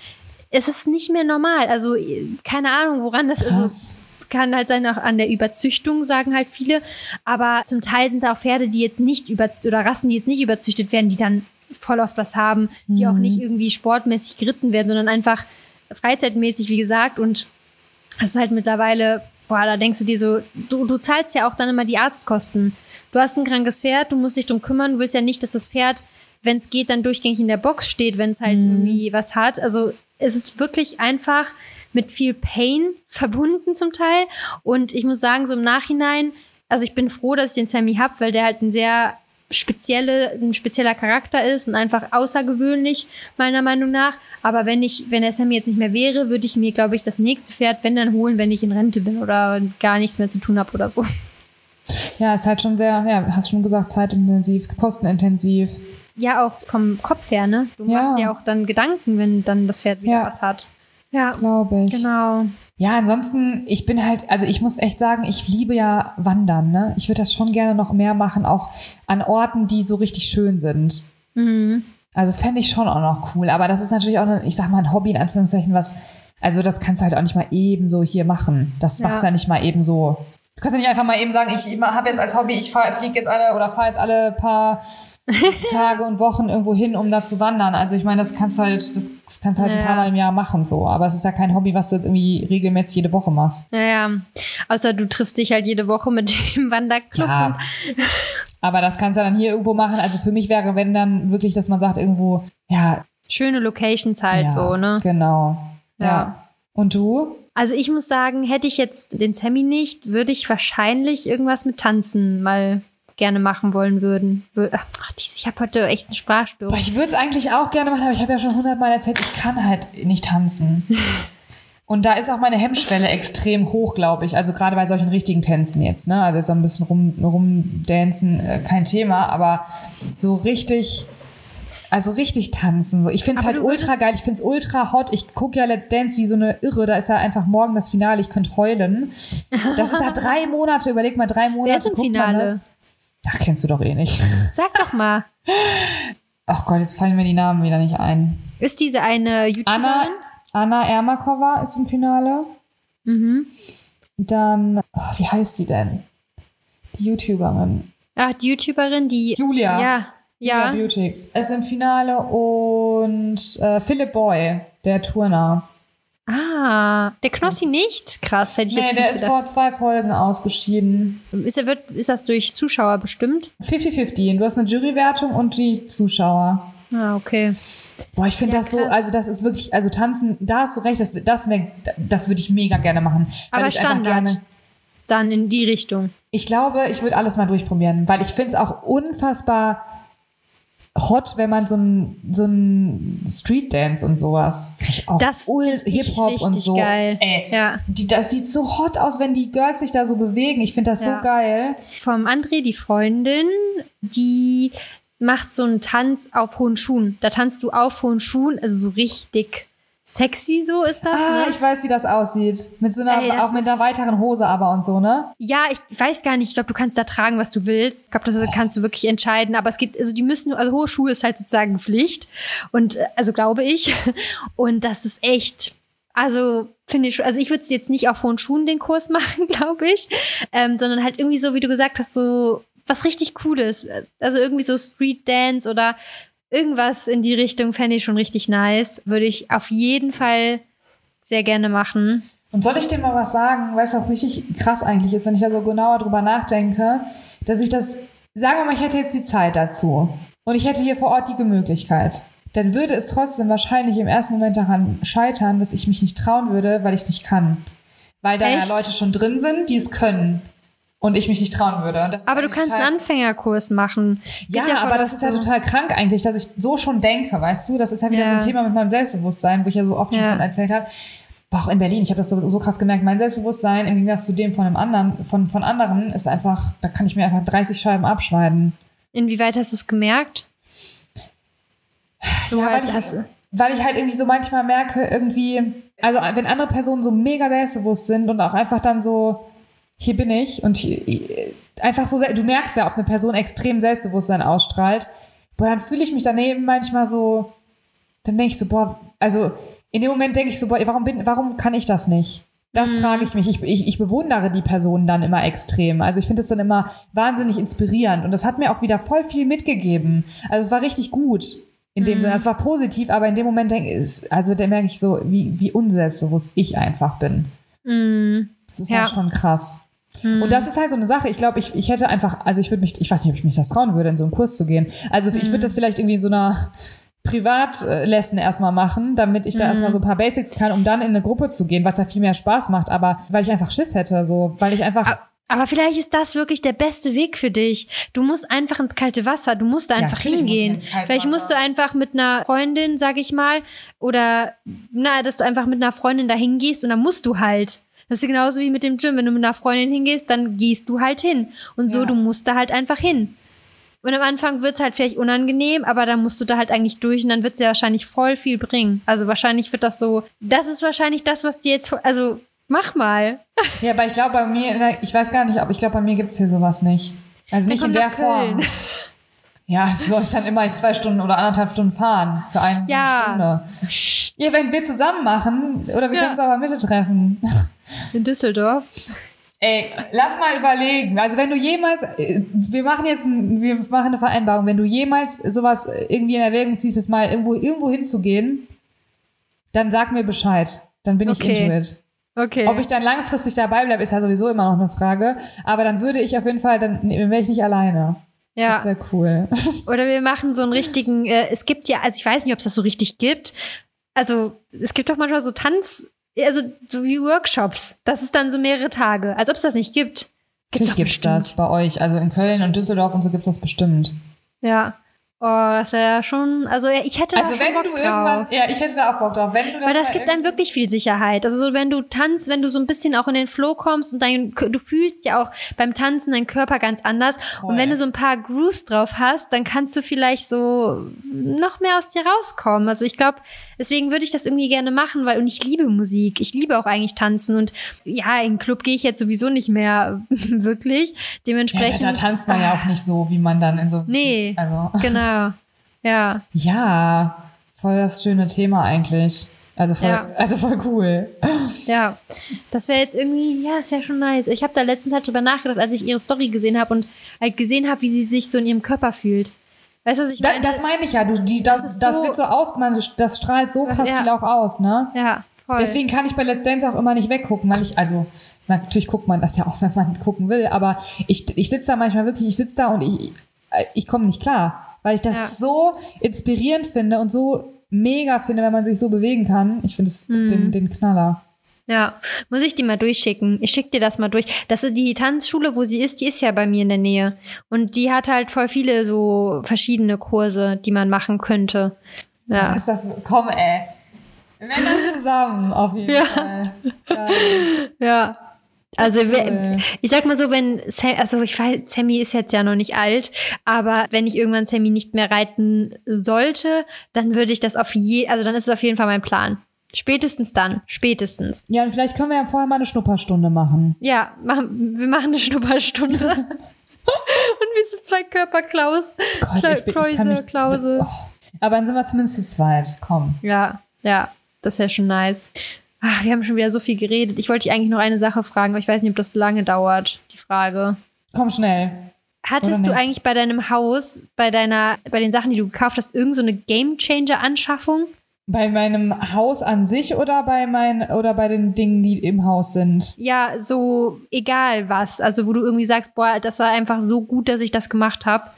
Speaker 2: Es ist nicht mehr normal. Also keine Ahnung, woran das ist. Kann halt sein auch an der Überzüchtung, sagen halt viele. Aber zum Teil sind da auch Pferde, die jetzt nicht über oder Rassen, die jetzt nicht überzüchtet werden, die dann voll oft was haben, die auch
Speaker 1: Mhm.
Speaker 2: nicht irgendwie sportmäßig geritten werden, sondern einfach freizeitmäßig, wie gesagt. Und das ist halt mittlerweile, boah, da denkst du dir so, du, du zahlst ja auch dann immer die Arztkosten. Du hast ein krankes Pferd, du musst dich drum kümmern, du willst ja nicht, dass das Pferd, wenn es geht, dann durchgängig in der Box steht, wenn es halt
Speaker 1: Mhm.
Speaker 2: irgendwie was hat. Also es ist wirklich einfach mit viel Pain verbunden zum Teil. Und ich muss sagen, so im Nachhinein, also ich bin froh, dass ich den Sammy hab, weil der halt ein sehr spezielle, ein spezieller Charakter ist und einfach außergewöhnlich, meiner Meinung nach. Aber wenn ich, wenn der Sammy jetzt nicht mehr wäre, würde ich mir, glaube ich, das nächste Pferd, wenn dann holen, wenn ich in Rente bin oder gar nichts mehr zu tun habe oder so.
Speaker 1: Ja, ist halt schon sehr, ja, hast schon gesagt, zeitintensiv, kostenintensiv.
Speaker 2: Ja, auch vom Kopf her, ne? Du
Speaker 1: Ja.
Speaker 2: machst dir auch dann Gedanken, wenn dann das Pferd wieder
Speaker 1: Ja.
Speaker 2: was hat. Ja,
Speaker 1: Glaube ich.
Speaker 2: genau.
Speaker 1: Ja, ansonsten, ich bin halt, also ich muss echt sagen, ich liebe ja Wandern, ne? Ich würde das schon gerne noch mehr machen, auch an Orten, die so richtig schön sind.
Speaker 2: Mhm.
Speaker 1: Also das fände ich schon auch noch cool. Aber das ist natürlich auch, ich sag mal, ein Hobby in Anführungszeichen, was, also das kannst du halt auch nicht mal eben so hier machen. Das
Speaker 2: Ja.
Speaker 1: machst du ja nicht mal eben so. Du kannst ja nicht einfach mal eben sagen, ich habe jetzt als Hobby, ich fliege jetzt alle oder fahre jetzt alle paar Tage und Wochen irgendwo hin, um da zu wandern. Also ich meine, das kannst du halt, das, das kannst du halt ein
Speaker 2: Ja.
Speaker 1: paar Mal im Jahr machen so. Aber es ist ja kein Hobby, was du jetzt irgendwie regelmäßig jede Woche machst.
Speaker 2: Naja, außer du triffst dich halt jede Woche mit dem Wanderclub.
Speaker 1: Ja. Aber das kannst du dann hier irgendwo machen. Also für mich wäre, wenn dann wirklich, dass man sagt, irgendwo, ja,
Speaker 2: Schöne Locations halt
Speaker 1: ja,
Speaker 2: so, ne?
Speaker 1: Genau. Ja.
Speaker 2: Ja.
Speaker 1: Und du?
Speaker 2: Also ich muss sagen, hätte ich jetzt den Sammy nicht, würde ich wahrscheinlich irgendwas mit Tanzen mal gerne machen wollen würden. Wür- Ach, ich habe heute echt eine Sprachstörung.
Speaker 1: Boah, ich würde es eigentlich auch gerne machen, aber ich habe ja schon hundertmal erzählt, ich kann halt nicht tanzen. Und da ist auch meine Hemmschwelle extrem hoch, glaube ich. Also gerade bei solchen richtigen Tänzen jetzt, ne? Also so ein bisschen rum, rumdancen, äh, kein Thema, aber so richtig, also richtig tanzen. So. Ich finde es halt ultra geil, ich finde es ultra hot. Ich gucke ja Let's Dance wie so eine Irre. Da ist ja einfach morgen das Finale, ich könnte heulen. Das ist ja drei Monate, überleg mal, drei Monate.
Speaker 2: ist im Finale?
Speaker 1: Das. Ach, kennst du doch eh nicht.
Speaker 2: Sag doch mal,
Speaker 1: Ach Gott, jetzt fallen mir die Namen wieder nicht ein.
Speaker 2: ist diese eine YouTuberin?
Speaker 1: Anna, Anna Ermakova ist im Finale.
Speaker 2: Mhm.
Speaker 1: Dann, oh, wie heißt die denn? Die YouTuberin.
Speaker 2: Ach, die YouTuberin, die.
Speaker 1: Julia.
Speaker 2: Ja, ja.
Speaker 1: Julia Beautix ist im Finale und äh, Philip Boy, der Turner.
Speaker 2: Ah, der Knossi nicht? Krass, hätte ich
Speaker 1: Nee,
Speaker 2: jetzt
Speaker 1: der
Speaker 2: nicht
Speaker 1: ist
Speaker 2: gedacht.
Speaker 1: vor zwei Folgen ausgeschieden.
Speaker 2: Ist, er, wird, ist das durch Zuschauer bestimmt?
Speaker 1: 50-50. Du hast eine Jurywertung und die Zuschauer.
Speaker 2: Ah, okay.
Speaker 1: Boah, ich finde
Speaker 2: Ja,
Speaker 1: das so, also das ist wirklich, also tanzen, da hast du recht, das, das, wär- das würde ich mega gerne machen.
Speaker 2: Aber
Speaker 1: ich
Speaker 2: Standard.
Speaker 1: gerne
Speaker 2: Dann in die Richtung.
Speaker 1: Ich glaube, ich würde alles mal durchprobieren, weil ich finde es auch unfassbar hot, wenn man so ein, so ein Street Dance und sowas. Ich auch
Speaker 2: Das
Speaker 1: Hip-Hop und
Speaker 2: richtig
Speaker 1: so.
Speaker 2: geil.
Speaker 1: Ey,
Speaker 2: Ja.
Speaker 1: die, das sieht so hot aus, wenn die Girls sich da so bewegen. Ich finde das
Speaker 2: Ja.
Speaker 1: so geil.
Speaker 2: Vom André, die Freundin, die macht so einen Tanz auf hohen Schuhen. Da tanzt du auf hohen Schuhen, also so richtig sexy, so ist das.
Speaker 1: Ah,
Speaker 2: ne?
Speaker 1: ich weiß, wie das aussieht. Mit so einer,
Speaker 2: Ey,
Speaker 1: auch mit einer weiteren Hose aber und so, ne?
Speaker 2: Ja, ich weiß gar nicht. Ich glaube, du kannst da tragen, was du willst. Ich glaube, das kannst du wirklich entscheiden. Aber es gibt, also die müssen, also hohe Schuhe ist halt sozusagen Pflicht. Und äh, also glaube ich. Und das ist echt. Also finde ich, also ich würde jetzt nicht auf hohen Schuhen den Kurs machen, glaube ich, ähm, sondern halt irgendwie so, wie du gesagt hast, so was richtig Cooles. Also irgendwie so Street Dance oder irgendwas in die Richtung fände ich schon richtig nice. Würde ich auf jeden Fall sehr gerne machen.
Speaker 1: Und soll ich dir mal was sagen, weißt du, was richtig krass eigentlich ist, wenn ich da so genauer drüber nachdenke, dass ich das, sagen wir mal, ich hätte jetzt die Zeit dazu und ich hätte hier vor Ort die Möglichkeit, dann würde es trotzdem wahrscheinlich im ersten Moment daran scheitern, dass ich mich nicht trauen würde, weil ich es nicht kann. Weil da ja? Leute schon drin sind, die es können und ich mich nicht trauen würde.
Speaker 2: Aber du kannst einen Anfängerkurs machen.
Speaker 1: ja,
Speaker 2: voll
Speaker 1: aber das ist ja
Speaker 2: so.
Speaker 1: total krank eigentlich, dass ich so schon denke, weißt du? Das ist ja wieder
Speaker 2: Ja.
Speaker 1: so ein Thema mit meinem Selbstbewusstsein, wo ich ja so oft schon
Speaker 2: Ja.
Speaker 1: von erzählt habe. auch in Berlin, ich habe das so, so krass gemerkt, mein Selbstbewusstsein im Gegensatz zu dem von einem anderen, von, von anderen, ist einfach, da kann ich mir einfach 30 Scheiben abschneiden.
Speaker 2: Inwieweit hast du es gemerkt?
Speaker 1: So ja, halt, weil, ich, weil ich halt irgendwie so manchmal merke, irgendwie, also wenn andere Personen so mega selbstbewusst sind und auch einfach dann so, hier bin ich und hier, einfach so, du merkst ja, ob eine Person extrem Selbstbewusstsein ausstrahlt, boah, dann fühle ich mich daneben manchmal so, dann denke ich so, boah, also in dem Moment denke ich so, boah, warum, bin, warum kann ich das nicht? Das mhm. frage ich mich. Ich, ich, ich bewundere die Person dann immer extrem. Also ich finde es dann immer wahnsinnig inspirierend. Und das hat mir auch wieder voll viel mitgegeben. Also es war richtig gut in dem mhm. Sinne. Es war positiv, aber in dem Moment denke ich, also da merke ich so, wie, wie unselbstbewusst ich einfach bin. Mhm. Das ist ja. halt schon krass. Mhm. Und das ist halt so eine Sache. Ich glaube, ich, ich hätte einfach, also ich würde mich, ich weiß nicht, ob ich mich das trauen würde, in so einen Kurs zu gehen. Also ich würde mhm. das vielleicht irgendwie in so einer Privatlessen erstmal machen, damit ich da mhm. erstmal so ein paar Basics kann, um dann in eine Gruppe zu gehen, was ja viel mehr Spaß macht, aber weil ich einfach Schiss hätte, so, weil ich einfach.
Speaker 2: Aber vielleicht ist das wirklich der beste Weg für dich. Du musst einfach ins kalte Wasser, du musst da einfach ja, hingehen. Vielleicht musst du einfach mit einer Freundin, sag ich mal, oder na, dass du einfach mit einer Freundin da hingehst und dann musst du halt. Das ist genauso wie mit dem Gym. Wenn du mit einer Freundin hingehst, dann gehst du halt hin. Und so, ja. du musst da halt einfach hin. Und am Anfang wird es halt vielleicht unangenehm, aber dann musst du da halt eigentlich durch und dann wird es ja wahrscheinlich voll viel bringen. Also wahrscheinlich wird das so, das ist wahrscheinlich das, was dir jetzt, also mach mal.
Speaker 1: Ja, aber ich glaube bei mir, ich weiß gar nicht, ob ich glaube bei mir gibt es hier sowas nicht. Also nicht in der Form. Ja, soll ich dann immer zwei Stunden oder anderthalb Stunden fahren für eine ja. Stunde. Ja, wenn wir zusammen machen, oder wir ja. können uns aber Mitte treffen.
Speaker 2: In Düsseldorf.
Speaker 1: Ey, lass mal überlegen. Also wenn du jemals, äh, wir machen jetzt, ein, wir machen eine Vereinbarung, wenn du jemals sowas irgendwie in Erwägung ziehst, jetzt mal irgendwo, irgendwo hinzugehen, dann sag mir Bescheid. Dann bin okay. ich into it. Okay. Ob ich dann langfristig dabei bleibe, ist ja sowieso immer noch eine Frage. Aber dann würde ich auf jeden Fall, dann wäre ich nicht alleine. Ja. Das wäre cool.
Speaker 2: Oder wir machen so einen richtigen, äh, es gibt ja, also ich weiß nicht, ob es das so richtig gibt. Also es gibt doch manchmal so Tanz, also so wie Workshops. Das ist dann so mehrere Tage, als ob es das nicht gibt.
Speaker 1: Gibt's Natürlich gibt es das bei euch. Also in Köln und Düsseldorf und so gibt es das bestimmt.
Speaker 2: Ja. Oh, das wäre ja schon, also ich hätte also da wenn Bock du drauf. irgendwann,
Speaker 1: ja, ich hätte da auch Bock drauf. Wenn du
Speaker 2: das Weil das gibt einem wirklich viel Sicherheit. Also so, wenn du tanzt, wenn du so ein bisschen auch in den Flow kommst und dein, du fühlst ja auch beim Tanzen deinen Körper ganz anders. Voll. Und wenn du so ein paar Grooves drauf hast, dann kannst du vielleicht so noch mehr aus dir rauskommen. Also ich glaube, deswegen würde ich das irgendwie gerne machen, weil und ich liebe Musik. Ich liebe auch eigentlich tanzen und ja, in den Club gehe ich jetzt sowieso nicht mehr wirklich. Dementsprechend. Ja,
Speaker 1: da tanzt man ja auch nicht so, wie man dann in so.
Speaker 2: Nee, also. genau. Ja.
Speaker 1: Ja, voll das schöne Thema eigentlich. Also voll, ja. also voll cool.
Speaker 2: Ja, das wäre jetzt irgendwie, ja, das wäre schon nice. Ich habe da letztens halt drüber nachgedacht, als ich ihre Story gesehen habe und halt gesehen habe, wie sie sich so in ihrem Körper fühlt. Weißt du, was ich
Speaker 1: meine? Da, das meine ich ja. Du, die, das, das, das so, wird so aus, man, das strahlt so krass ja. viel auch aus, ne?
Speaker 2: Ja, voll.
Speaker 1: Deswegen kann ich bei Let's Dance auch immer nicht weggucken, weil ich, also, natürlich guckt man das ja auch, wenn man gucken will, aber ich, ich sitze da manchmal wirklich, ich sitze da und ich, ich komme nicht klar weil ich das ja. so inspirierend finde und so mega finde, wenn man sich so bewegen kann. Ich finde es mhm. den, den Knaller.
Speaker 2: Ja, muss ich die mal durchschicken. Ich schicke dir das mal durch. Das ist die Tanzschule, wo sie ist, die ist ja bei mir in der Nähe. Und die hat halt voll viele so verschiedene Kurse, die man machen könnte.
Speaker 1: Ja. ist das, komm, ey. Wir werden dann zusammen, auf jeden ja. Fall.
Speaker 2: Geil. Ja. Also cool. ich sag mal so, wenn also ich weiß, Sammy ist jetzt ja noch nicht alt, aber wenn ich irgendwann Sammy nicht mehr reiten sollte, dann würde ich das auf je, also dann ist es auf jeden Fall mein Plan. Spätestens dann, spätestens.
Speaker 1: Ja, und vielleicht können wir ja vorher mal eine Schnupperstunde machen.
Speaker 2: Ja, machen, wir machen eine Schnupperstunde. und wir sind zwei Körperklaus. Gott, Kla ich bin, mich, Klause. Oh.
Speaker 1: Aber dann sind wir zumindest zu zweit. Komm.
Speaker 2: Ja, ja, das wäre schon nice. Ach, wir haben schon wieder so viel geredet. Ich wollte dich eigentlich noch eine Sache fragen, aber ich weiß nicht, ob das lange dauert, die Frage.
Speaker 1: Komm schnell.
Speaker 2: Hattest du eigentlich bei deinem Haus, bei deiner, bei den Sachen, die du gekauft hast, irgend so eine Game Changer Anschaffung?
Speaker 1: Bei meinem Haus an sich oder bei mein, oder bei den Dingen, die im Haus sind?
Speaker 2: Ja, so egal was. Also wo du irgendwie sagst, boah, das war einfach so gut, dass ich das gemacht habe.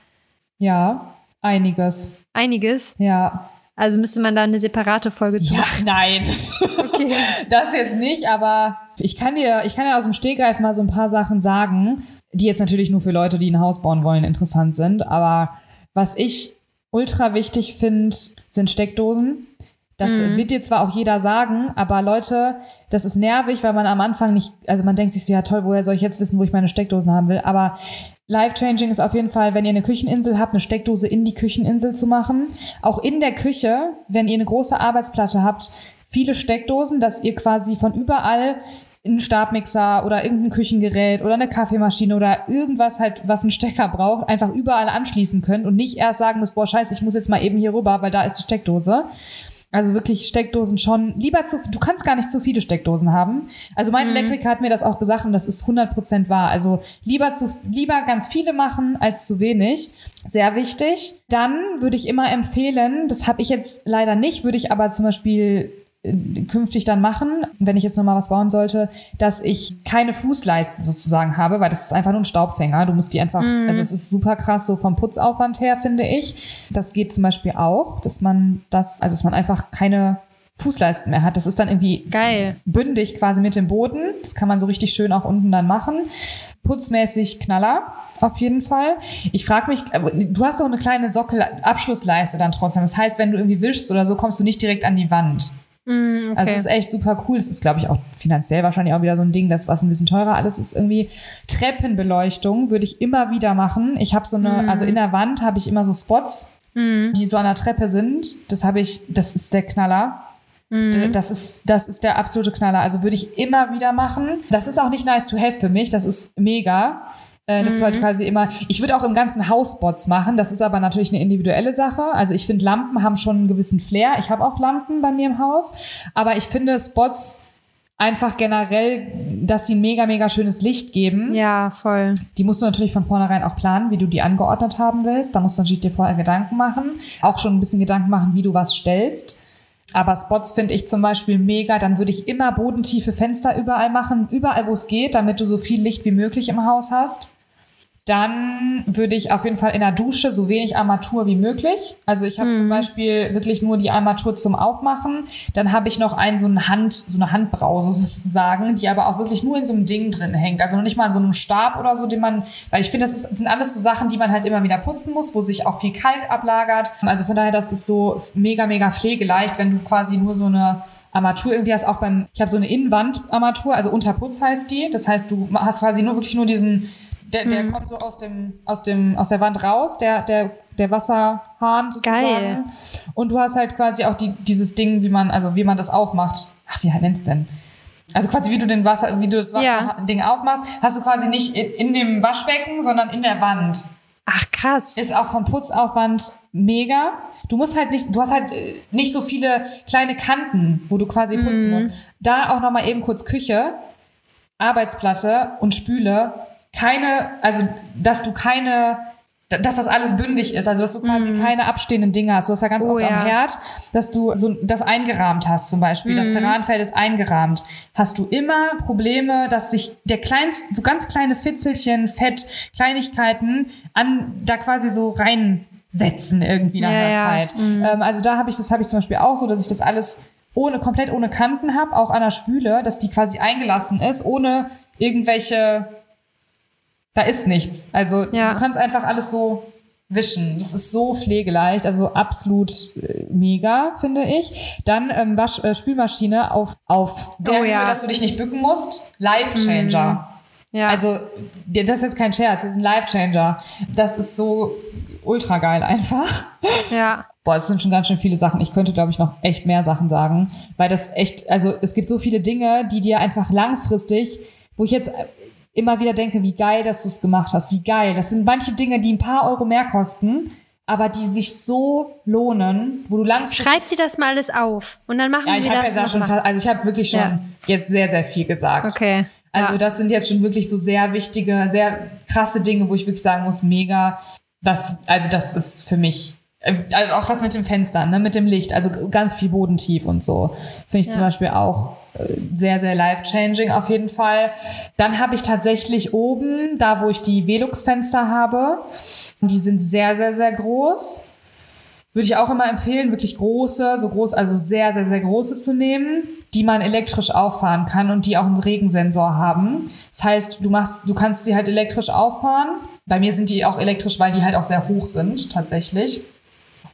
Speaker 1: Ja, einiges.
Speaker 2: Einiges?
Speaker 1: Ja.
Speaker 2: Also müsste man da eine separate Folge
Speaker 1: zu. Ja, nein. Okay. das jetzt nicht, aber ich kann dir, ich kann dir aus dem Stegreif mal so ein paar Sachen sagen, die jetzt natürlich nur für Leute, die ein Haus bauen wollen, interessant sind. Aber was ich ultra wichtig finde, sind Steckdosen. Das
Speaker 2: Mhm.
Speaker 1: wird dir zwar auch jeder sagen, aber Leute, das ist nervig, weil man am Anfang nicht, also man denkt sich so, ja toll, woher soll ich jetzt wissen, wo ich meine Steckdosen haben will? Aber life-changing ist auf jeden Fall, wenn ihr eine Kücheninsel habt, eine Steckdose in die Kücheninsel zu machen. Auch in der Küche, wenn ihr eine große Arbeitsplatte habt, viele Steckdosen, dass ihr quasi von überall einen Stabmixer oder irgendein Küchengerät oder eine Kaffeemaschine oder irgendwas halt, was einen Stecker braucht, einfach überall anschließen könnt und nicht erst sagen müsst, boah, scheiße, ich muss jetzt mal eben hier rüber, weil da ist die Steckdose. Also wirklich Steckdosen schon lieber zu, du kannst gar nicht zu viele Steckdosen haben. Also mein Elektriker hat mir das auch gesagt und das ist 100% wahr. Also lieber zu, lieber ganz viele machen als zu wenig. Sehr wichtig. Dann würde ich immer empfehlen, das habe ich jetzt leider nicht, würde ich aber zum Beispiel künftig dann machen, wenn ich jetzt nochmal was bauen sollte, dass ich keine Fußleisten sozusagen habe, weil das ist einfach nur ein Staubfänger. Du musst die einfach, also es ist super krass so vom Putzaufwand her, finde ich. Das geht zum Beispiel auch, dass man das, also dass man einfach keine Fußleisten mehr hat. Das ist dann irgendwie
Speaker 2: Geil.
Speaker 1: bündig quasi mit dem Boden. Das kann man so richtig schön auch unten dann machen. Putzmäßig Knaller. Auf jeden Fall. Ich frage mich, aber du hast doch eine kleine Sockelabschlussleiste dann trotzdem. Das heißt, wenn du irgendwie wischst oder so, kommst du nicht direkt an die Wand.
Speaker 2: Mm, okay.
Speaker 1: Also es ist echt super cool. Es ist, glaube ich, auch finanziell wahrscheinlich auch wieder so ein Ding, das was ein bisschen teurer alles ist. Irgendwie Treppenbeleuchtung würde ich immer wieder machen. Ich habe so eine,
Speaker 2: Mhm.
Speaker 1: also in der Wand habe ich immer so Spots,
Speaker 2: Mm,
Speaker 1: die so an der Treppe sind. Das habe ich, das ist der Knaller.
Speaker 2: mm.
Speaker 1: Das ist, das ist der absolute Knaller. Also würde ich immer wieder machen. Das ist auch nicht nice to have für mich. Das ist mega. Äh, dass du halt quasi immer, ich würde auch im ganzen Haus Spots machen. Das ist aber natürlich eine individuelle Sache. Also ich finde, Lampen haben schon einen gewissen Flair. Ich habe auch Lampen bei mir im Haus. Aber ich finde Spots einfach generell, dass die ein mega, mega schönes Licht geben.
Speaker 2: Ja, voll.
Speaker 1: Die musst du natürlich von vornherein auch planen, wie du die angeordnet haben willst. Da musst du natürlich dir vorher Gedanken machen. Auch schon ein bisschen Gedanken machen, wie du was stellst. Aber Spots finde ich zum Beispiel mega. Dann würde ich immer bodentiefe Fenster überall machen, überall wo es geht, damit du so viel Licht wie möglich im Haus hast. Dann würde ich auf jeden Fall in der Dusche so wenig Armatur wie möglich. Also ich habe zum Beispiel wirklich nur die Armatur zum Aufmachen. Dann habe ich noch einen so eine Hand, so eine Handbrause sozusagen, die aber auch wirklich nur in so einem Ding drin hängt. Also noch nicht mal in so einem Stab oder so, den man, weil ich finde, das ist, sind alles so Sachen, die man halt immer wieder putzen muss, wo sich auch viel Kalk ablagert. Also von daher, das ist so mega, mega pflegeleicht, wenn du quasi nur so eine Armatur irgendwie hast, auch beim, ich habe so eine Innenwandarmatur, also Unterputz heißt die. Das heißt, du hast quasi nur wirklich nur diesen, der, der kommt so aus dem, aus dem, aus der Wand raus, der, der, der Wasserhahn sozusagen.
Speaker 2: Geil.
Speaker 1: Und du hast halt quasi auch die, dieses Ding, wie man, also wie man das aufmacht. Ach, wie nennt's denn? Also quasi wie du den Wasser, wie du das
Speaker 2: Ja.
Speaker 1: Wasserding aufmachst, hast du quasi nicht in, in dem Waschbecken, sondern in der Wand.
Speaker 2: Ach, krass.
Speaker 1: Ist auch vom Putzaufwand mega. Du musst halt nicht, du hast halt äh, nicht so viele kleine Kanten, wo du quasi putzen musst. Da auch nochmal eben kurz Küche, Arbeitsplatte und Spüle. Keine, also, dass du keine, dass das alles bündig ist, also dass du quasi keine abstehenden Dinge hast. Du hast ja ganz
Speaker 2: Oh
Speaker 1: oft
Speaker 2: ja.
Speaker 1: am Herd, dass du so das eingerahmt hast zum Beispiel. Das Ceranfeld ist eingerahmt. Hast du immer Probleme, dass dich der kleinste, so ganz kleine Fitzelchen, Fett, Kleinigkeiten an da quasi so reinsetzen irgendwie nach
Speaker 2: Ja,
Speaker 1: einer
Speaker 2: ja.
Speaker 1: Zeit. Ähm, also da habe ich, das habe ich zum Beispiel auch so, dass ich das alles ohne, komplett ohne Kanten habe, auch an der Spüle, dass die quasi eingelassen ist, ohne irgendwelche, da ist nichts. Also
Speaker 2: Ja.
Speaker 1: du kannst einfach alles so wischen. Das ist so pflegeleicht, also absolut äh, mega, finde ich. Dann ähm, Wasch, äh, Spülmaschine auf, auf der
Speaker 2: Oh
Speaker 1: Höhe,
Speaker 2: ja.
Speaker 1: dass du dich nicht bücken musst. Life Changer.
Speaker 2: Ja.
Speaker 1: Also, das ist kein Scherz, das ist ein Life Changer. Das ist so ultra geil einfach.
Speaker 2: ja.
Speaker 1: Boah, es sind schon ganz schön viele Sachen. Ich könnte, glaube ich, noch echt mehr Sachen sagen, weil das echt, also es gibt so viele Dinge, die dir einfach langfristig, wo ich jetzt immer wieder denke, wie geil, dass du es gemacht hast, wie geil. Das sind manche Dinge, die ein paar Euro mehr kosten, aber die sich so lohnen, wo du langfristig
Speaker 2: Schreib dir das mal alles auf und dann machen
Speaker 1: ja, ich
Speaker 2: wir
Speaker 1: habe
Speaker 2: das
Speaker 1: ja schon, fast- also ich habe wirklich schon
Speaker 2: Ja.
Speaker 1: jetzt sehr, sehr viel gesagt.
Speaker 2: Okay.
Speaker 1: Also
Speaker 2: ja.
Speaker 1: das sind jetzt schon wirklich so sehr wichtige, sehr krasse Dinge, wo ich wirklich sagen muss, mega. Das, also das ist für mich, also auch das mit dem Fenster, ne, mit dem Licht, also ganz viel bodentief und so. Finde ich zum
Speaker 2: Ja.
Speaker 1: Beispiel auch sehr, sehr life-changing auf jeden Fall. Dann habe ich tatsächlich oben, da wo ich die Velux-Fenster habe, die sind sehr, sehr, sehr groß. Würde ich auch immer empfehlen, wirklich große, so groß, also sehr, sehr, sehr große zu nehmen, die man elektrisch auffahren kann und die auch einen Regensensor haben. Das heißt, du machst, du kannst die halt elektrisch auffahren. Bei mir sind die auch elektrisch, weil die halt auch sehr hoch sind, tatsächlich.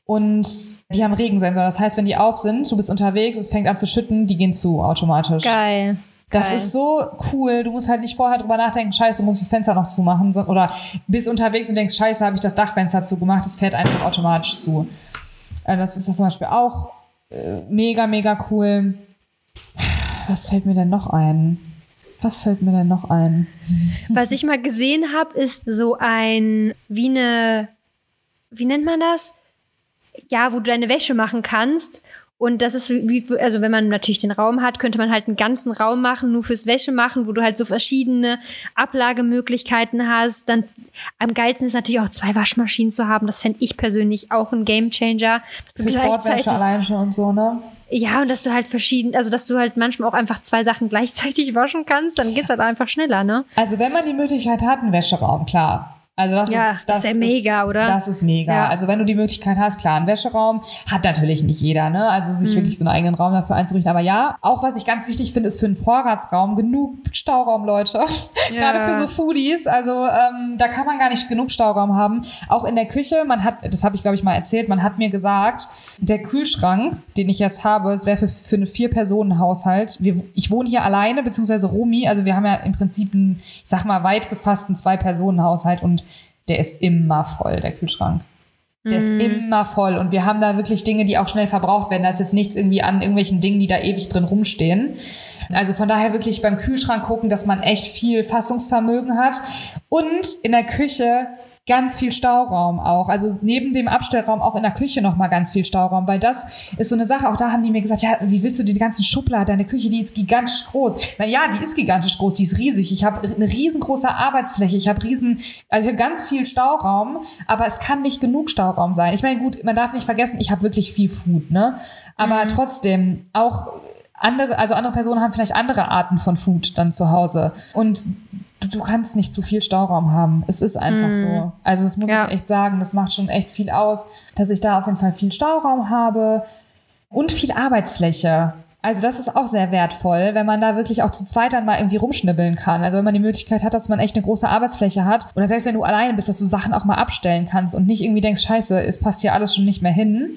Speaker 1: Und die haben Regensensor. Das heißt, wenn die auf sind, du bist unterwegs, es fängt an zu schütten, die gehen zu automatisch.
Speaker 2: Geil.
Speaker 1: Das
Speaker 2: Geil.
Speaker 1: ist so cool. Du musst halt nicht vorher drüber nachdenken, scheiße, muss ich das Fenster noch zumachen. Oder bist unterwegs und denkst, scheiße, habe ich das Dachfenster zugemacht. Das fährt einfach automatisch zu. Äh, Das ist das zum Beispiel auch äh, mega, mega cool. Was fällt mir denn noch ein? Was fällt mir denn noch ein?
Speaker 2: Was ich mal gesehen habe, ist so ein, wie eine, wie nennt man das? Ja, wo du deine Wäsche machen kannst. Und das ist wie, also wenn man natürlich den Raum hat, könnte man halt einen ganzen Raum machen, nur fürs Wäsche machen, wo du halt so verschiedene Ablagemöglichkeiten hast. Dann am geilsten ist natürlich auch zwei Waschmaschinen zu haben. Das fände ich persönlich auch ein Gamechanger.
Speaker 1: Für Sportwäsche alleine schon und so, ne?
Speaker 2: ja, und dass du halt verschieden, also dass du halt manchmal auch einfach zwei Sachen gleichzeitig waschen kannst, dann geht's halt einfach schneller, ne?
Speaker 1: Also wenn man die Möglichkeit hat, einen Wäscheraum, klar. Also das
Speaker 2: Ja,
Speaker 1: ist
Speaker 2: das ist ja mega, oder?
Speaker 1: Das ist mega.
Speaker 2: Ja.
Speaker 1: Also wenn du die Möglichkeit hast, klar, einen Wäscheraum hat natürlich nicht jeder, ne? Also
Speaker 2: Mhm.
Speaker 1: sich wirklich so einen eigenen Raum dafür einzurichten. Aber ja, auch was ich ganz wichtig finde, ist für einen Vorratsraum genug Stauraum, Leute. Gerade für so Foodies. Also ähm, da kann man gar nicht genug Stauraum haben. Auch in der Küche, man hat, das habe ich glaube ich mal erzählt, man hat mir gesagt, der Kühlschrank, den ich jetzt habe, es wäre für, für einen Vier-Personen-Haushalt. Ich wohne hier alleine, beziehungsweise Romi. Also wir haben ja im Prinzip einen, ich sag mal, weit gefassten Zwei-Personen-Haushalt und der ist immer voll, der Kühlschrank. Der
Speaker 2: Mhm.
Speaker 1: ist immer voll und wir haben da wirklich Dinge, die auch schnell verbraucht werden. Da ist jetzt nichts irgendwie an irgendwelchen Dingen, die da ewig drin rumstehen. Also von daher wirklich beim Kühlschrank gucken, dass man echt viel Fassungsvermögen hat und in der Küche ganz viel Stauraum auch. Also neben dem Abstellraum auch in der Küche noch mal ganz viel Stauraum, weil das ist so eine Sache. Auch da haben die mir gesagt, ja, wie willst du die ganzen Schubladen? Deine Küche, die ist gigantisch groß. Na ja, die ist gigantisch groß, die ist riesig. Ich habe eine riesengroße Arbeitsfläche. Ich habe riesen, also ich habe ganz viel Stauraum, aber es kann nicht genug Stauraum sein. Ich meine, gut, man darf nicht vergessen, ich habe wirklich viel Food, ne? Aber trotzdem auch andere, also andere Personen haben vielleicht andere Arten von Food dann zu Hause und du, du kannst nicht zu viel Stauraum haben. Es ist einfach so. Also das muss
Speaker 2: Ja.
Speaker 1: ich echt sagen, das macht schon echt viel aus, dass ich da auf jeden Fall viel Stauraum habe und viel Arbeitsfläche. Also das ist auch sehr wertvoll, wenn man da wirklich auch zu zweit dann mal irgendwie rumschnibbeln kann. Also wenn man die Möglichkeit hat, dass man echt eine große Arbeitsfläche hat oder selbst wenn du alleine bist, dass du Sachen auch mal abstellen kannst und nicht irgendwie denkst, scheiße, es passt hier alles schon nicht mehr hin.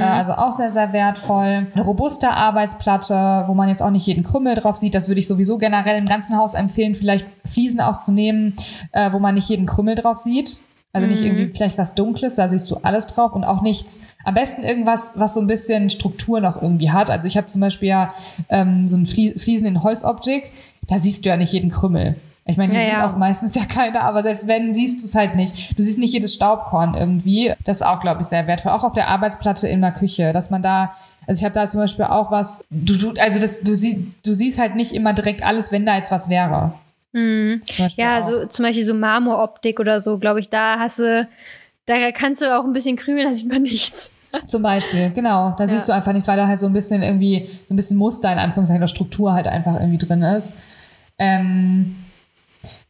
Speaker 1: Äh, also auch sehr, sehr wertvoll. Eine robuste Arbeitsplatte, wo man jetzt auch nicht jeden Krümmel drauf sieht. Das würde ich sowieso generell im ganzen Haus empfehlen, vielleicht Fliesen auch zu nehmen, äh, wo man nicht jeden Krümmel drauf sieht. Also nicht irgendwie vielleicht was Dunkles, da siehst du alles drauf und auch nichts. Am besten irgendwas, was so ein bisschen Struktur noch irgendwie hat. Also ich habe zum Beispiel ja ähm, so ein Flie Fliesen in Holzoptik, da siehst du ja nicht jeden Krümmel. Ich meine, hier
Speaker 2: Ja,
Speaker 1: sind
Speaker 2: ja.
Speaker 1: auch meistens ja keine, aber selbst wenn, siehst du es halt nicht. Du siehst nicht jedes Staubkorn irgendwie. Das ist auch, glaube ich, sehr wertvoll. Auch auf der Arbeitsplatte in der Küche, dass man da, also ich habe da zum Beispiel auch was, du, du, also das, du, sie, du siehst halt nicht immer direkt alles, wenn da jetzt was wäre.
Speaker 2: Mhm. Ja,
Speaker 1: auch.
Speaker 2: so zum Beispiel so Marmoroptik oder so, glaube ich, da hast du, da kannst du auch ein bisschen krümeln, da sieht man nichts.
Speaker 1: Zum Beispiel, genau. Da siehst du einfach nichts, weil da halt so ein bisschen irgendwie, so ein bisschen Muster in Anführungszeichen oder Struktur halt einfach irgendwie drin ist. Ähm,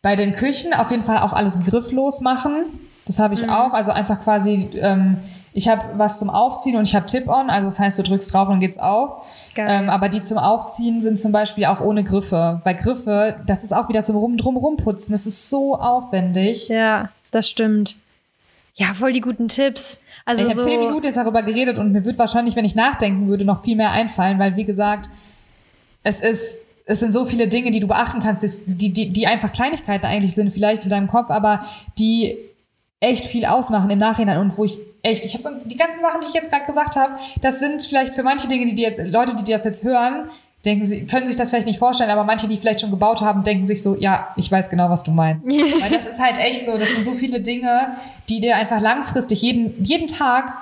Speaker 1: bei den Küchen auf jeden Fall auch alles grifflos machen. Das habe ich auch. Also einfach quasi, ähm, ich habe was zum Aufziehen und ich habe Tip-On. Also das heißt, du drückst drauf und geht's auf. Ähm, aber die zum Aufziehen sind zum Beispiel auch ohne Griffe. Weil Griffe, das ist auch wieder zum Rum, drum rumputzen. Das ist so aufwendig.
Speaker 2: Ja, das stimmt. Ja, voll die guten Tipps. Also
Speaker 1: ich habe
Speaker 2: so,
Speaker 1: zehn Minuten jetzt darüber geredet und mir wird wahrscheinlich, wenn ich nachdenken würde, noch viel mehr einfallen, weil wie gesagt, es ist, es sind so viele Dinge, die du beachten kannst, die, die, die einfach Kleinigkeiten eigentlich sind, vielleicht in deinem Kopf, aber die echt viel ausmachen im Nachhinein und wo ich echt, ich habe so die ganzen Sachen, die ich jetzt gerade gesagt habe, das sind vielleicht für manche Dinge, die dir, Leute, die das jetzt hören, denken sie, können sich das vielleicht nicht vorstellen, aber manche, die vielleicht schon gebaut haben, denken sich so, ja, ich weiß genau, was du meinst. Weil das ist halt echt so, das sind so viele Dinge, die dir einfach langfristig jeden, jeden Tag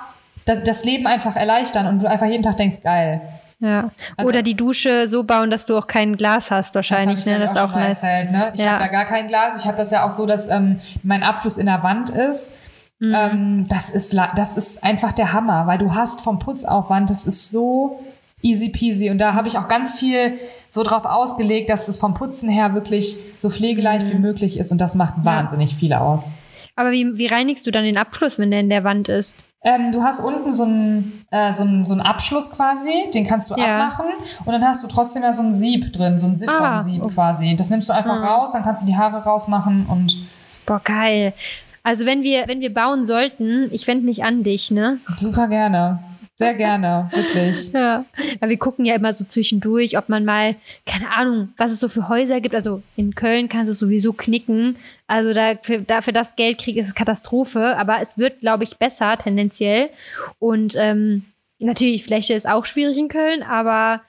Speaker 1: das, das Leben einfach erleichtern und du einfach jeden Tag denkst, geil.
Speaker 2: Ja.
Speaker 1: Also-
Speaker 2: Oder die Dusche so bauen, dass du auch kein Glas hast wahrscheinlich,
Speaker 1: das hab ich
Speaker 2: ne?
Speaker 1: ja
Speaker 2: Das ist auch nice.
Speaker 1: Erzählt, ne? Ich
Speaker 2: Ja.
Speaker 1: habe da gar kein Glas. Ich habe das ja auch so, dass ähm, mein Abfluss in der Wand ist.
Speaker 2: Mhm.
Speaker 1: Ähm, das, ist das ist einfach der Hammer, weil du hast vom Putzaufwand, das ist so easy peasy. Und da habe ich auch ganz viel so drauf ausgelegt, dass es vom Putzen her wirklich so pflegeleicht
Speaker 2: Mhm.
Speaker 1: wie möglich ist. Und das macht wahnsinnig viel aus.
Speaker 2: Aber wie, wie reinigst du dann den Abfluss, wenn der in der Wand ist?
Speaker 1: Ähm, du hast unten so einen, äh, so, einen, so einen Abschluss quasi, den kannst du
Speaker 2: Ja.
Speaker 1: abmachen und dann hast du trotzdem ja so ein Sieb drin, so ein Siphon-Sieb
Speaker 2: Ah, okay.
Speaker 1: quasi. Das nimmst du einfach
Speaker 2: Ah.
Speaker 1: raus, dann kannst du die Haare rausmachen und
Speaker 2: Boah, geil. Also wenn wir, wenn wir bauen sollten, ich wende mich an dich, ne?
Speaker 1: Super gerne. Sehr gerne, wirklich.
Speaker 2: Ja. ja, wir gucken ja immer so zwischendurch, ob man mal, keine Ahnung, was es so für Häuser gibt. Also in Köln kannst du es sowieso knicken. Also da für, da für das Geld krieg ist es Katastrophe. Aber es wird, glaube ich, besser tendenziell. Und ähm, natürlich, Fläche ist auch schwierig in Köln, aber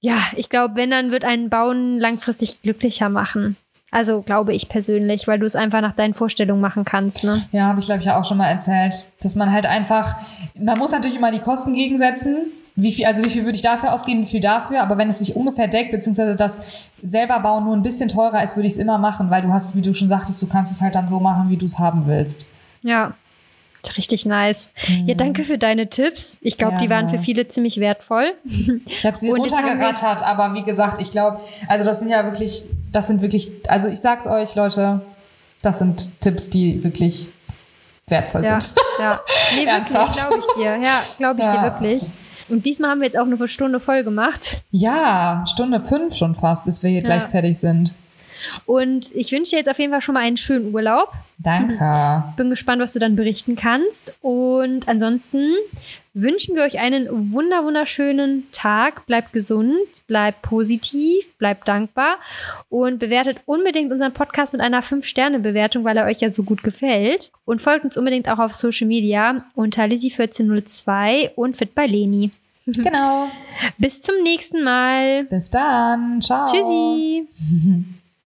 Speaker 2: ja, ich glaube, wenn, dann wird ein Bauen langfristig glücklicher machen. Also glaube ich persönlich, weil du es einfach nach deinen Vorstellungen machen kannst. Ne?
Speaker 1: Ja, habe ich glaube ich auch schon mal erzählt, dass man halt einfach, man muss natürlich immer die Kosten gegensetzen. Wie viel, also wie viel würde ich dafür ausgeben, wie viel dafür, aber wenn es sich ungefähr deckt, beziehungsweise das selber bauen nur ein bisschen teurer ist, würde ich es immer machen, weil du hast, wie du schon sagtest, du kannst es halt dann so machen, wie du es haben willst.
Speaker 2: Ja, Richtig nice. Mhm. Ja, danke für deine Tipps. Ich glaube, die waren für viele ziemlich wertvoll.
Speaker 1: Ich habe sie runtergerattert, aber wie gesagt, ich glaube, also das sind ja wirklich, das sind wirklich, also ich sag's euch, Leute, das sind Tipps, die wirklich wertvoll
Speaker 2: ja,
Speaker 1: sind.
Speaker 2: Ja, nee, wirklich, glaube ich dir. Ja, glaube ich ja. dir wirklich. Und diesmal haben wir jetzt auch nur eine Stunde voll gemacht.
Speaker 1: Ja, Stunde fünf schon fast, bis wir hier ja. gleich fertig sind.
Speaker 2: Und ich wünsche dir jetzt auf jeden Fall schon mal einen schönen Urlaub.
Speaker 1: Danke.
Speaker 2: Bin gespannt, was du dann berichten kannst. Und ansonsten wünschen wir euch einen wunder wunderschönen Tag. Bleibt gesund, bleibt positiv, bleibt dankbar und bewertet unbedingt unseren Podcast mit einer 5-Sterne-Bewertung, weil er euch ja so gut gefällt. Und folgt uns unbedingt auch auf Social Media unter Lizzie1402 und Fit bei Leni.
Speaker 1: Genau.
Speaker 2: Bis zum nächsten Mal.
Speaker 1: Bis dann. Ciao.
Speaker 2: Tschüssi.